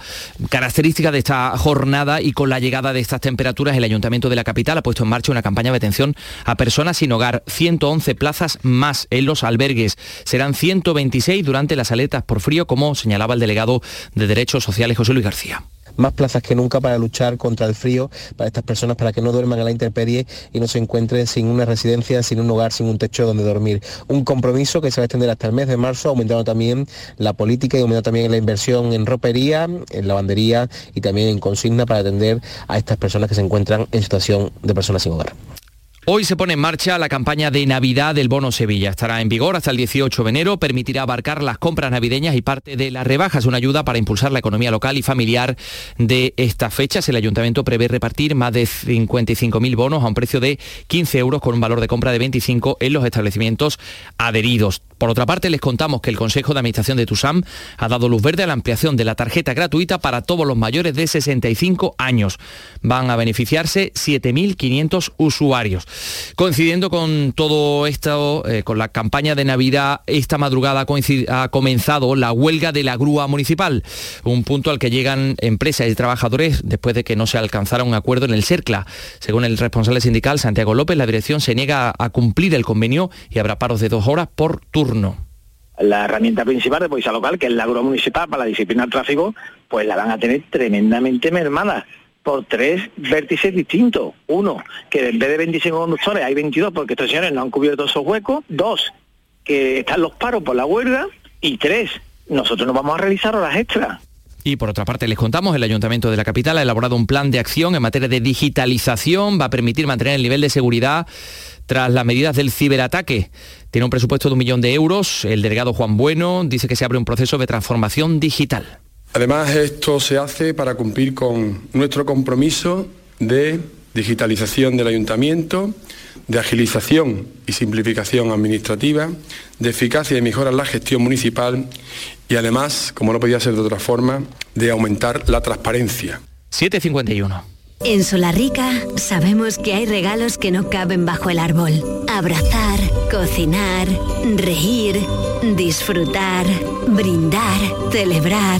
característica de esta jornada y con la llegada de estas temperaturas el Ayuntamiento de la capital ha puesto en marcha una campaña de atención a personas sin hogar, 111 plazas más en los albergues, serán 126 durante las aletas por frío como señalaba el delegado de Derechos Sociales José Luis García más plazas que nunca para luchar contra el frío, para estas personas, para que no duerman a la intemperie y no se encuentren sin una residencia, sin un hogar, sin un techo donde dormir. Un compromiso que se va a extender hasta el mes de marzo, aumentando también la política y aumentando también la inversión en ropería, en lavandería y también en consigna para atender a estas personas que se encuentran en situación de personas sin hogar. Hoy se pone en marcha la campaña de Navidad del Bono Sevilla. Estará en vigor hasta el 18 de enero, permitirá abarcar las compras navideñas y parte de las rebajas, una ayuda para impulsar la economía local y familiar de estas fechas. El ayuntamiento prevé repartir más de 55.000 bonos a un precio de 15 euros con un valor de compra de 25 en los establecimientos adheridos. Por otra parte, les contamos que el Consejo de Administración de TUSAM ha dado luz verde a la ampliación de la tarjeta gratuita para todos los mayores de 65 años. Van a beneficiarse 7.500 usuarios. Coincidiendo con todo esto, eh, con la campaña de Navidad, esta madrugada ha comenzado la huelga de la grúa municipal, un punto al que llegan empresas y trabajadores después de que no se alcanzara un acuerdo en el CERCLA. Según el responsable sindical Santiago López, la dirección se niega a cumplir el convenio y habrá paros de dos horas por turno la herramienta principal de policía local, que es la grúa municipal para la disciplina tráfico, pues la van a tener tremendamente mermada por tres vértices distintos. Uno, que en vez de 25 conductores hay 22 porque estos señores no han cubierto esos huecos. Dos, que están los paros por la huelga. Y tres, nosotros nos vamos a realizar horas extras. Y por otra parte, les contamos, el Ayuntamiento de la Capital ha elaborado un plan de acción en materia de digitalización, va a permitir mantener el nivel de seguridad tras las medidas del ciberataque. Tiene un presupuesto de un millón de euros. El delegado Juan Bueno dice que se abre un proceso de transformación digital. Además, esto se hace para cumplir con nuestro compromiso de digitalización del ayuntamiento, de agilización y simplificación administrativa, de eficacia y mejora en la gestión municipal y además, como no podía ser de otra forma, de aumentar la transparencia. 751. En Solarrica sabemos que hay regalos que no caben bajo el árbol. Abrazar, cocinar, reír, disfrutar, brindar, celebrar.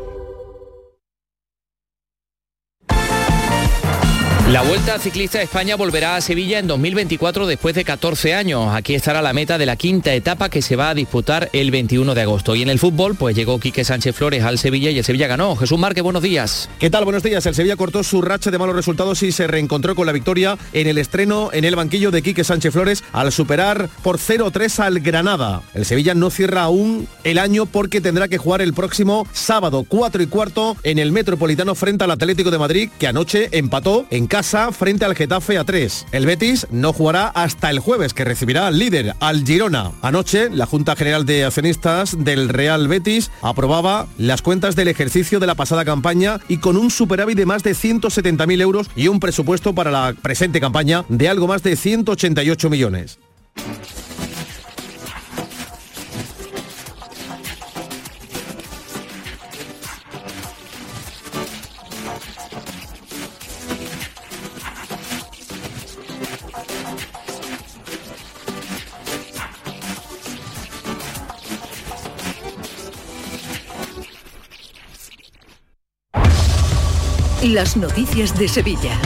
La Vuelta Ciclista de España volverá a Sevilla en 2024 después de 14 años. Aquí estará la meta de la quinta etapa que se va a disputar el 21 de agosto. Y en el fútbol, pues llegó Quique Sánchez Flores al Sevilla y el Sevilla ganó. Jesús Marque, buenos días. ¿Qué tal? Buenos días. El Sevilla cortó su racha de malos resultados y se reencontró con la victoria en el estreno en el banquillo de Quique Sánchez Flores al superar por 0-3 al Granada. El Sevilla no cierra aún el año porque tendrá que jugar el próximo sábado 4 y cuarto en el Metropolitano frente al Atlético de Madrid que anoche empató en casa frente al Getafe a 3. El Betis no jugará hasta el jueves, que recibirá al líder, al Girona. Anoche, la Junta General de Accionistas del Real Betis aprobaba las cuentas del ejercicio de la pasada campaña y con un superávit de más de 170.000 euros y un presupuesto para la presente campaña de algo más de 188 millones. Las noticias de Sevilla.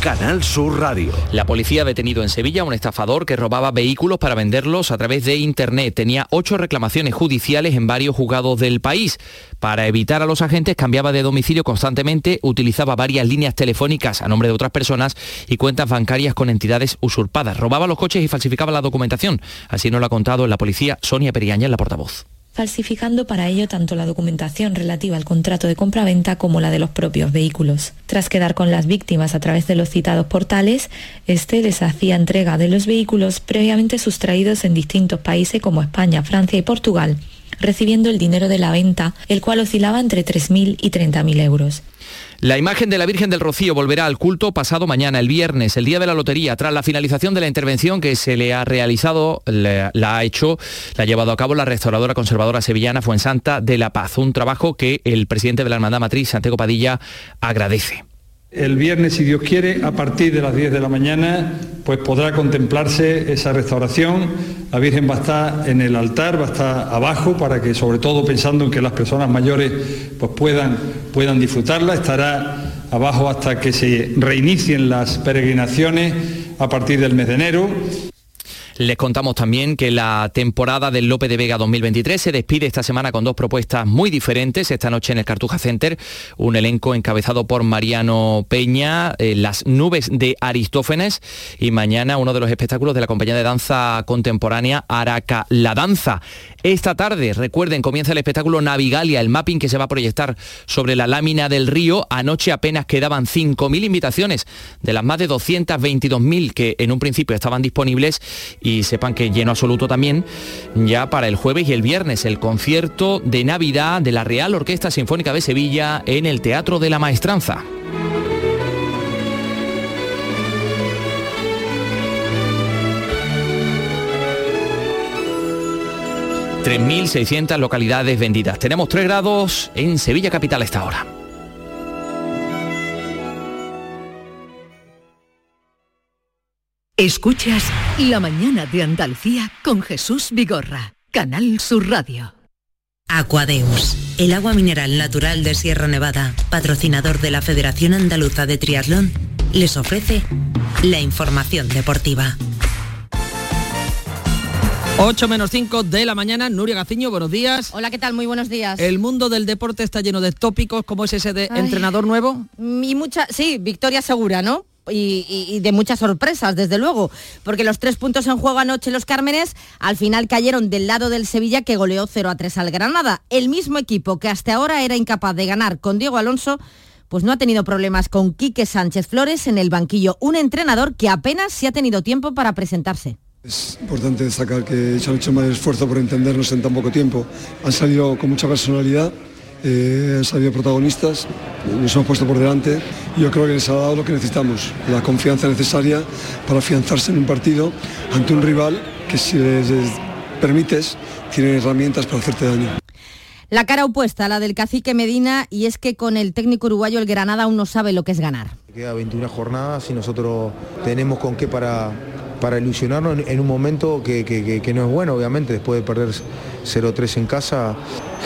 Canal Sur Radio. La policía ha detenido en Sevilla a un estafador que robaba vehículos para venderlos a través de Internet. Tenía ocho reclamaciones judiciales en varios juzgados del país. Para evitar a los agentes cambiaba de domicilio constantemente, utilizaba varias líneas telefónicas a nombre de otras personas y cuentas bancarias con entidades usurpadas. Robaba los coches y falsificaba la documentación. Así nos lo ha contado la policía Sonia Periaña, la portavoz falsificando para ello tanto la documentación relativa al contrato de compraventa como la de los propios vehículos. Tras quedar con las víctimas a través de los citados portales, este les hacía entrega de los vehículos previamente sustraídos en distintos países como España, Francia y Portugal recibiendo el dinero de la venta, el cual oscilaba entre 3.000 y 30.000 euros. La imagen de la Virgen del Rocío volverá al culto pasado mañana, el viernes, el día de la lotería, tras la finalización de la intervención que se le ha realizado, la, ha hecho, la ha llevado a cabo la restauradora conservadora sevillana Fuensanta de la Paz, un trabajo que el presidente de la Hermandad Matriz, Santiago Padilla, agradece. El viernes, si Dios quiere, a partir de las 10 de la mañana, pues podrá contemplarse esa restauración. La Virgen va a estar en el altar, va a estar abajo, para que, sobre todo pensando en que las personas mayores pues puedan, puedan disfrutarla. Estará abajo hasta que se reinicien las peregrinaciones a partir del mes de enero. Les contamos también que la temporada del Lope de Vega 2023 se despide esta semana con dos propuestas muy diferentes. Esta noche en el Cartuja Center, un elenco encabezado por Mariano Peña, eh, Las nubes de Aristófanes y mañana uno de los espectáculos de la compañía de danza contemporánea Araca La Danza. Esta tarde, recuerden, comienza el espectáculo Navigalia, el mapping que se va a proyectar sobre la lámina del río. Anoche apenas quedaban 5.000 invitaciones de las más de 222.000 que en un principio estaban disponibles y sepan que lleno absoluto también ya para el jueves y el viernes el concierto de Navidad de la Real Orquesta Sinfónica de Sevilla en el Teatro de la Maestranza. 3.600 localidades vendidas. Tenemos 3 grados en Sevilla Capital esta hora. Escuchas La mañana de Andalucía con Jesús Vigorra, Canal Sur Radio. Aquadeus, el agua mineral natural de Sierra Nevada, patrocinador de la Federación Andaluza de Triatlón, les ofrece la información deportiva. 8 menos 5 de la mañana, Nuria Gaciño, buenos días. Hola, ¿qué tal? Muy buenos días. El mundo del deporte está lleno de tópicos, como es ese de entrenador nuevo? Y mucha, sí, victoria segura, ¿no? Y, de muchas sorpresas, desde luego, porque los tres puntos en juego anoche los Cármenes al final cayeron del lado del Sevilla que goleó 0 a 3 al Granada. El mismo equipo que hasta ahora era incapaz de ganar con Diego Alonso, pues no ha tenido problemas con Quique Sánchez Flores en el banquillo, un entrenador que apenas se ha tenido tiempo para presentarse. Es importante destacar que se han hecho más esfuerzo por entendernos en tan poco tiempo. Han salido con mucha personalidad eh, han salido protagonistas, nos hemos puesto por delante y yo creo que les ha dado lo que necesitamos, la confianza necesaria para afianzarse en un partido ante un rival que si les, permites tiene herramientas para hacerte daño. La cara opuesta, la del cacique Medina, y es que con el técnico uruguayo el Granada aún no sabe lo que es ganar. Queda 21 jornadas y nosotros tenemos con qué para, para ilusionarnos en, un momento que, que, no es bueno, obviamente, después de perder 0-3 en casa,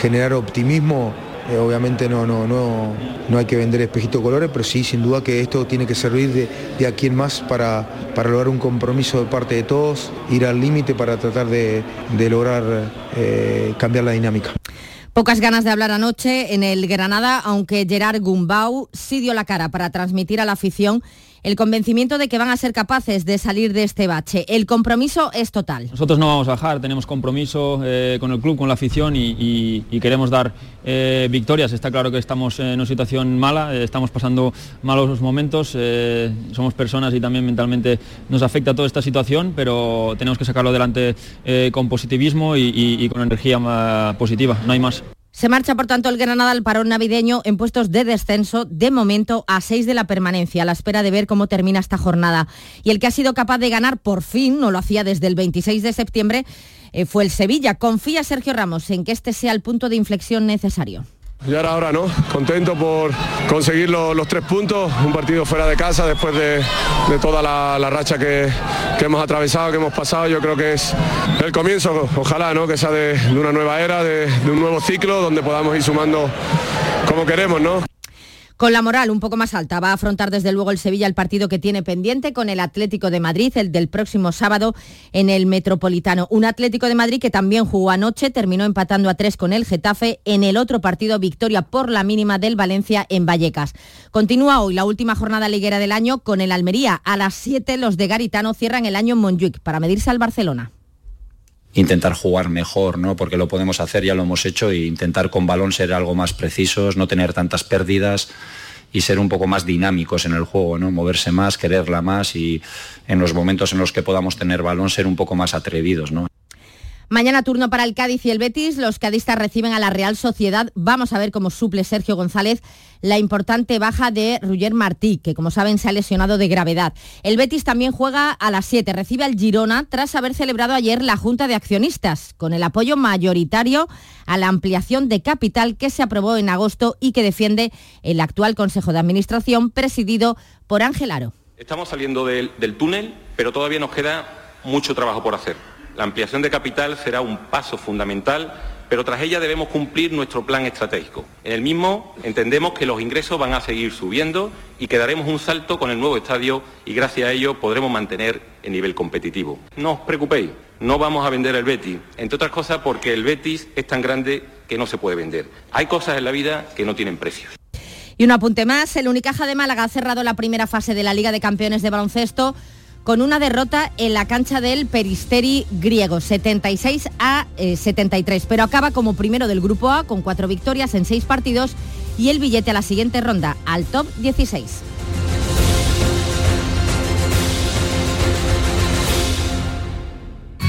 generar optimismo eh, obviamente no, no, no, no hay que vender espejito colores, pero sí, sin duda que esto tiene que servir de, aquí en más para, para lograr un compromiso de parte de todos, ir al límite para tratar de, lograr eh, cambiar la dinámica. Pocas ganas de hablar anoche en el Granada, aunque Gerard Gumbau sí dio la cara para transmitir a la afición el convencimiento de que van a ser capaces de salir de este bache. El compromiso es total. Nosotros no vamos a bajar, tenemos compromiso eh, con el club, con la afición y, queremos dar eh, victorias. Está claro que estamos en una situación mala, eh, estamos pasando malos momentos, somos personas y también mentalmente nos afecta toda esta situación, pero tenemos que sacarlo adelante con positivismo y con energía positiva, no hay más. Se marcha, por tanto, el Granada al parón navideño en puestos de descenso, de momento a seis de la permanencia, a la espera de ver cómo termina esta jornada. Y el que ha sido capaz de ganar por fin, no lo hacía desde el 26 de septiembre, eh, fue el Sevilla. Confía Sergio Ramos en que este sea el punto de inflexión necesario. Y ahora, ahora, ¿no? Contento por conseguir los, tres puntos, un partido fuera de casa después de, toda la, racha que, hemos atravesado, que hemos pasado. Yo creo que es el comienzo, ojalá, ¿no? Que sea de, una nueva era, de, de un nuevo ciclo donde podamos ir sumando como queremos, ¿no? Con la moral un poco más alta va a afrontar desde luego el Sevilla el partido que tiene pendiente con el Atlético de Madrid, el del próximo sábado en el Metropolitano. Un Atlético de Madrid que también jugó anoche, terminó empatando a tres con el Getafe. En el otro partido, victoria por la mínima del Valencia en Vallecas. Continúa hoy la última jornada liguera del año con el Almería. A las 7 los de Garitano cierran el año en Montjuic para medirse al Barcelona intentar jugar mejor, ¿no? Porque lo podemos hacer, ya lo hemos hecho, e intentar con balón ser algo más precisos, no tener tantas pérdidas y ser un poco más dinámicos en el juego, ¿no? Moverse más, quererla más y en los momentos en los que podamos tener balón ser un poco más atrevidos, ¿no? Mañana turno para el Cádiz y el Betis. Los cadistas reciben a la Real Sociedad. Vamos a ver cómo suple Sergio González la importante baja de Ruger Martí, que como saben se ha lesionado de gravedad. El Betis también juega a las 7. Recibe al Girona tras haber celebrado ayer la Junta de Accionistas, con el apoyo mayoritario a la ampliación de capital que se aprobó en agosto y que defiende el actual Consejo de Administración presidido por Ángel Aro. Estamos saliendo del túnel, pero todavía nos queda mucho trabajo por hacer. La ampliación de capital será un paso fundamental, pero tras ella debemos cumplir nuestro plan estratégico. En el mismo entendemos que los ingresos van a seguir subiendo y que daremos un salto con el nuevo estadio y gracias a ello podremos mantener el nivel competitivo. No os preocupéis, no vamos a vender el Betis, entre otras cosas porque el Betis es tan grande que no se puede vender. Hay cosas en la vida que no tienen precio. Y un apunte más, el Unicaja de Málaga ha cerrado la primera fase de la Liga de Campeones de Baloncesto con una derrota en la cancha del Peristeri griego, 76 a 73, eh, pero acaba como primero del Grupo A con cuatro victorias en seis partidos y el billete a la siguiente ronda, al top 16.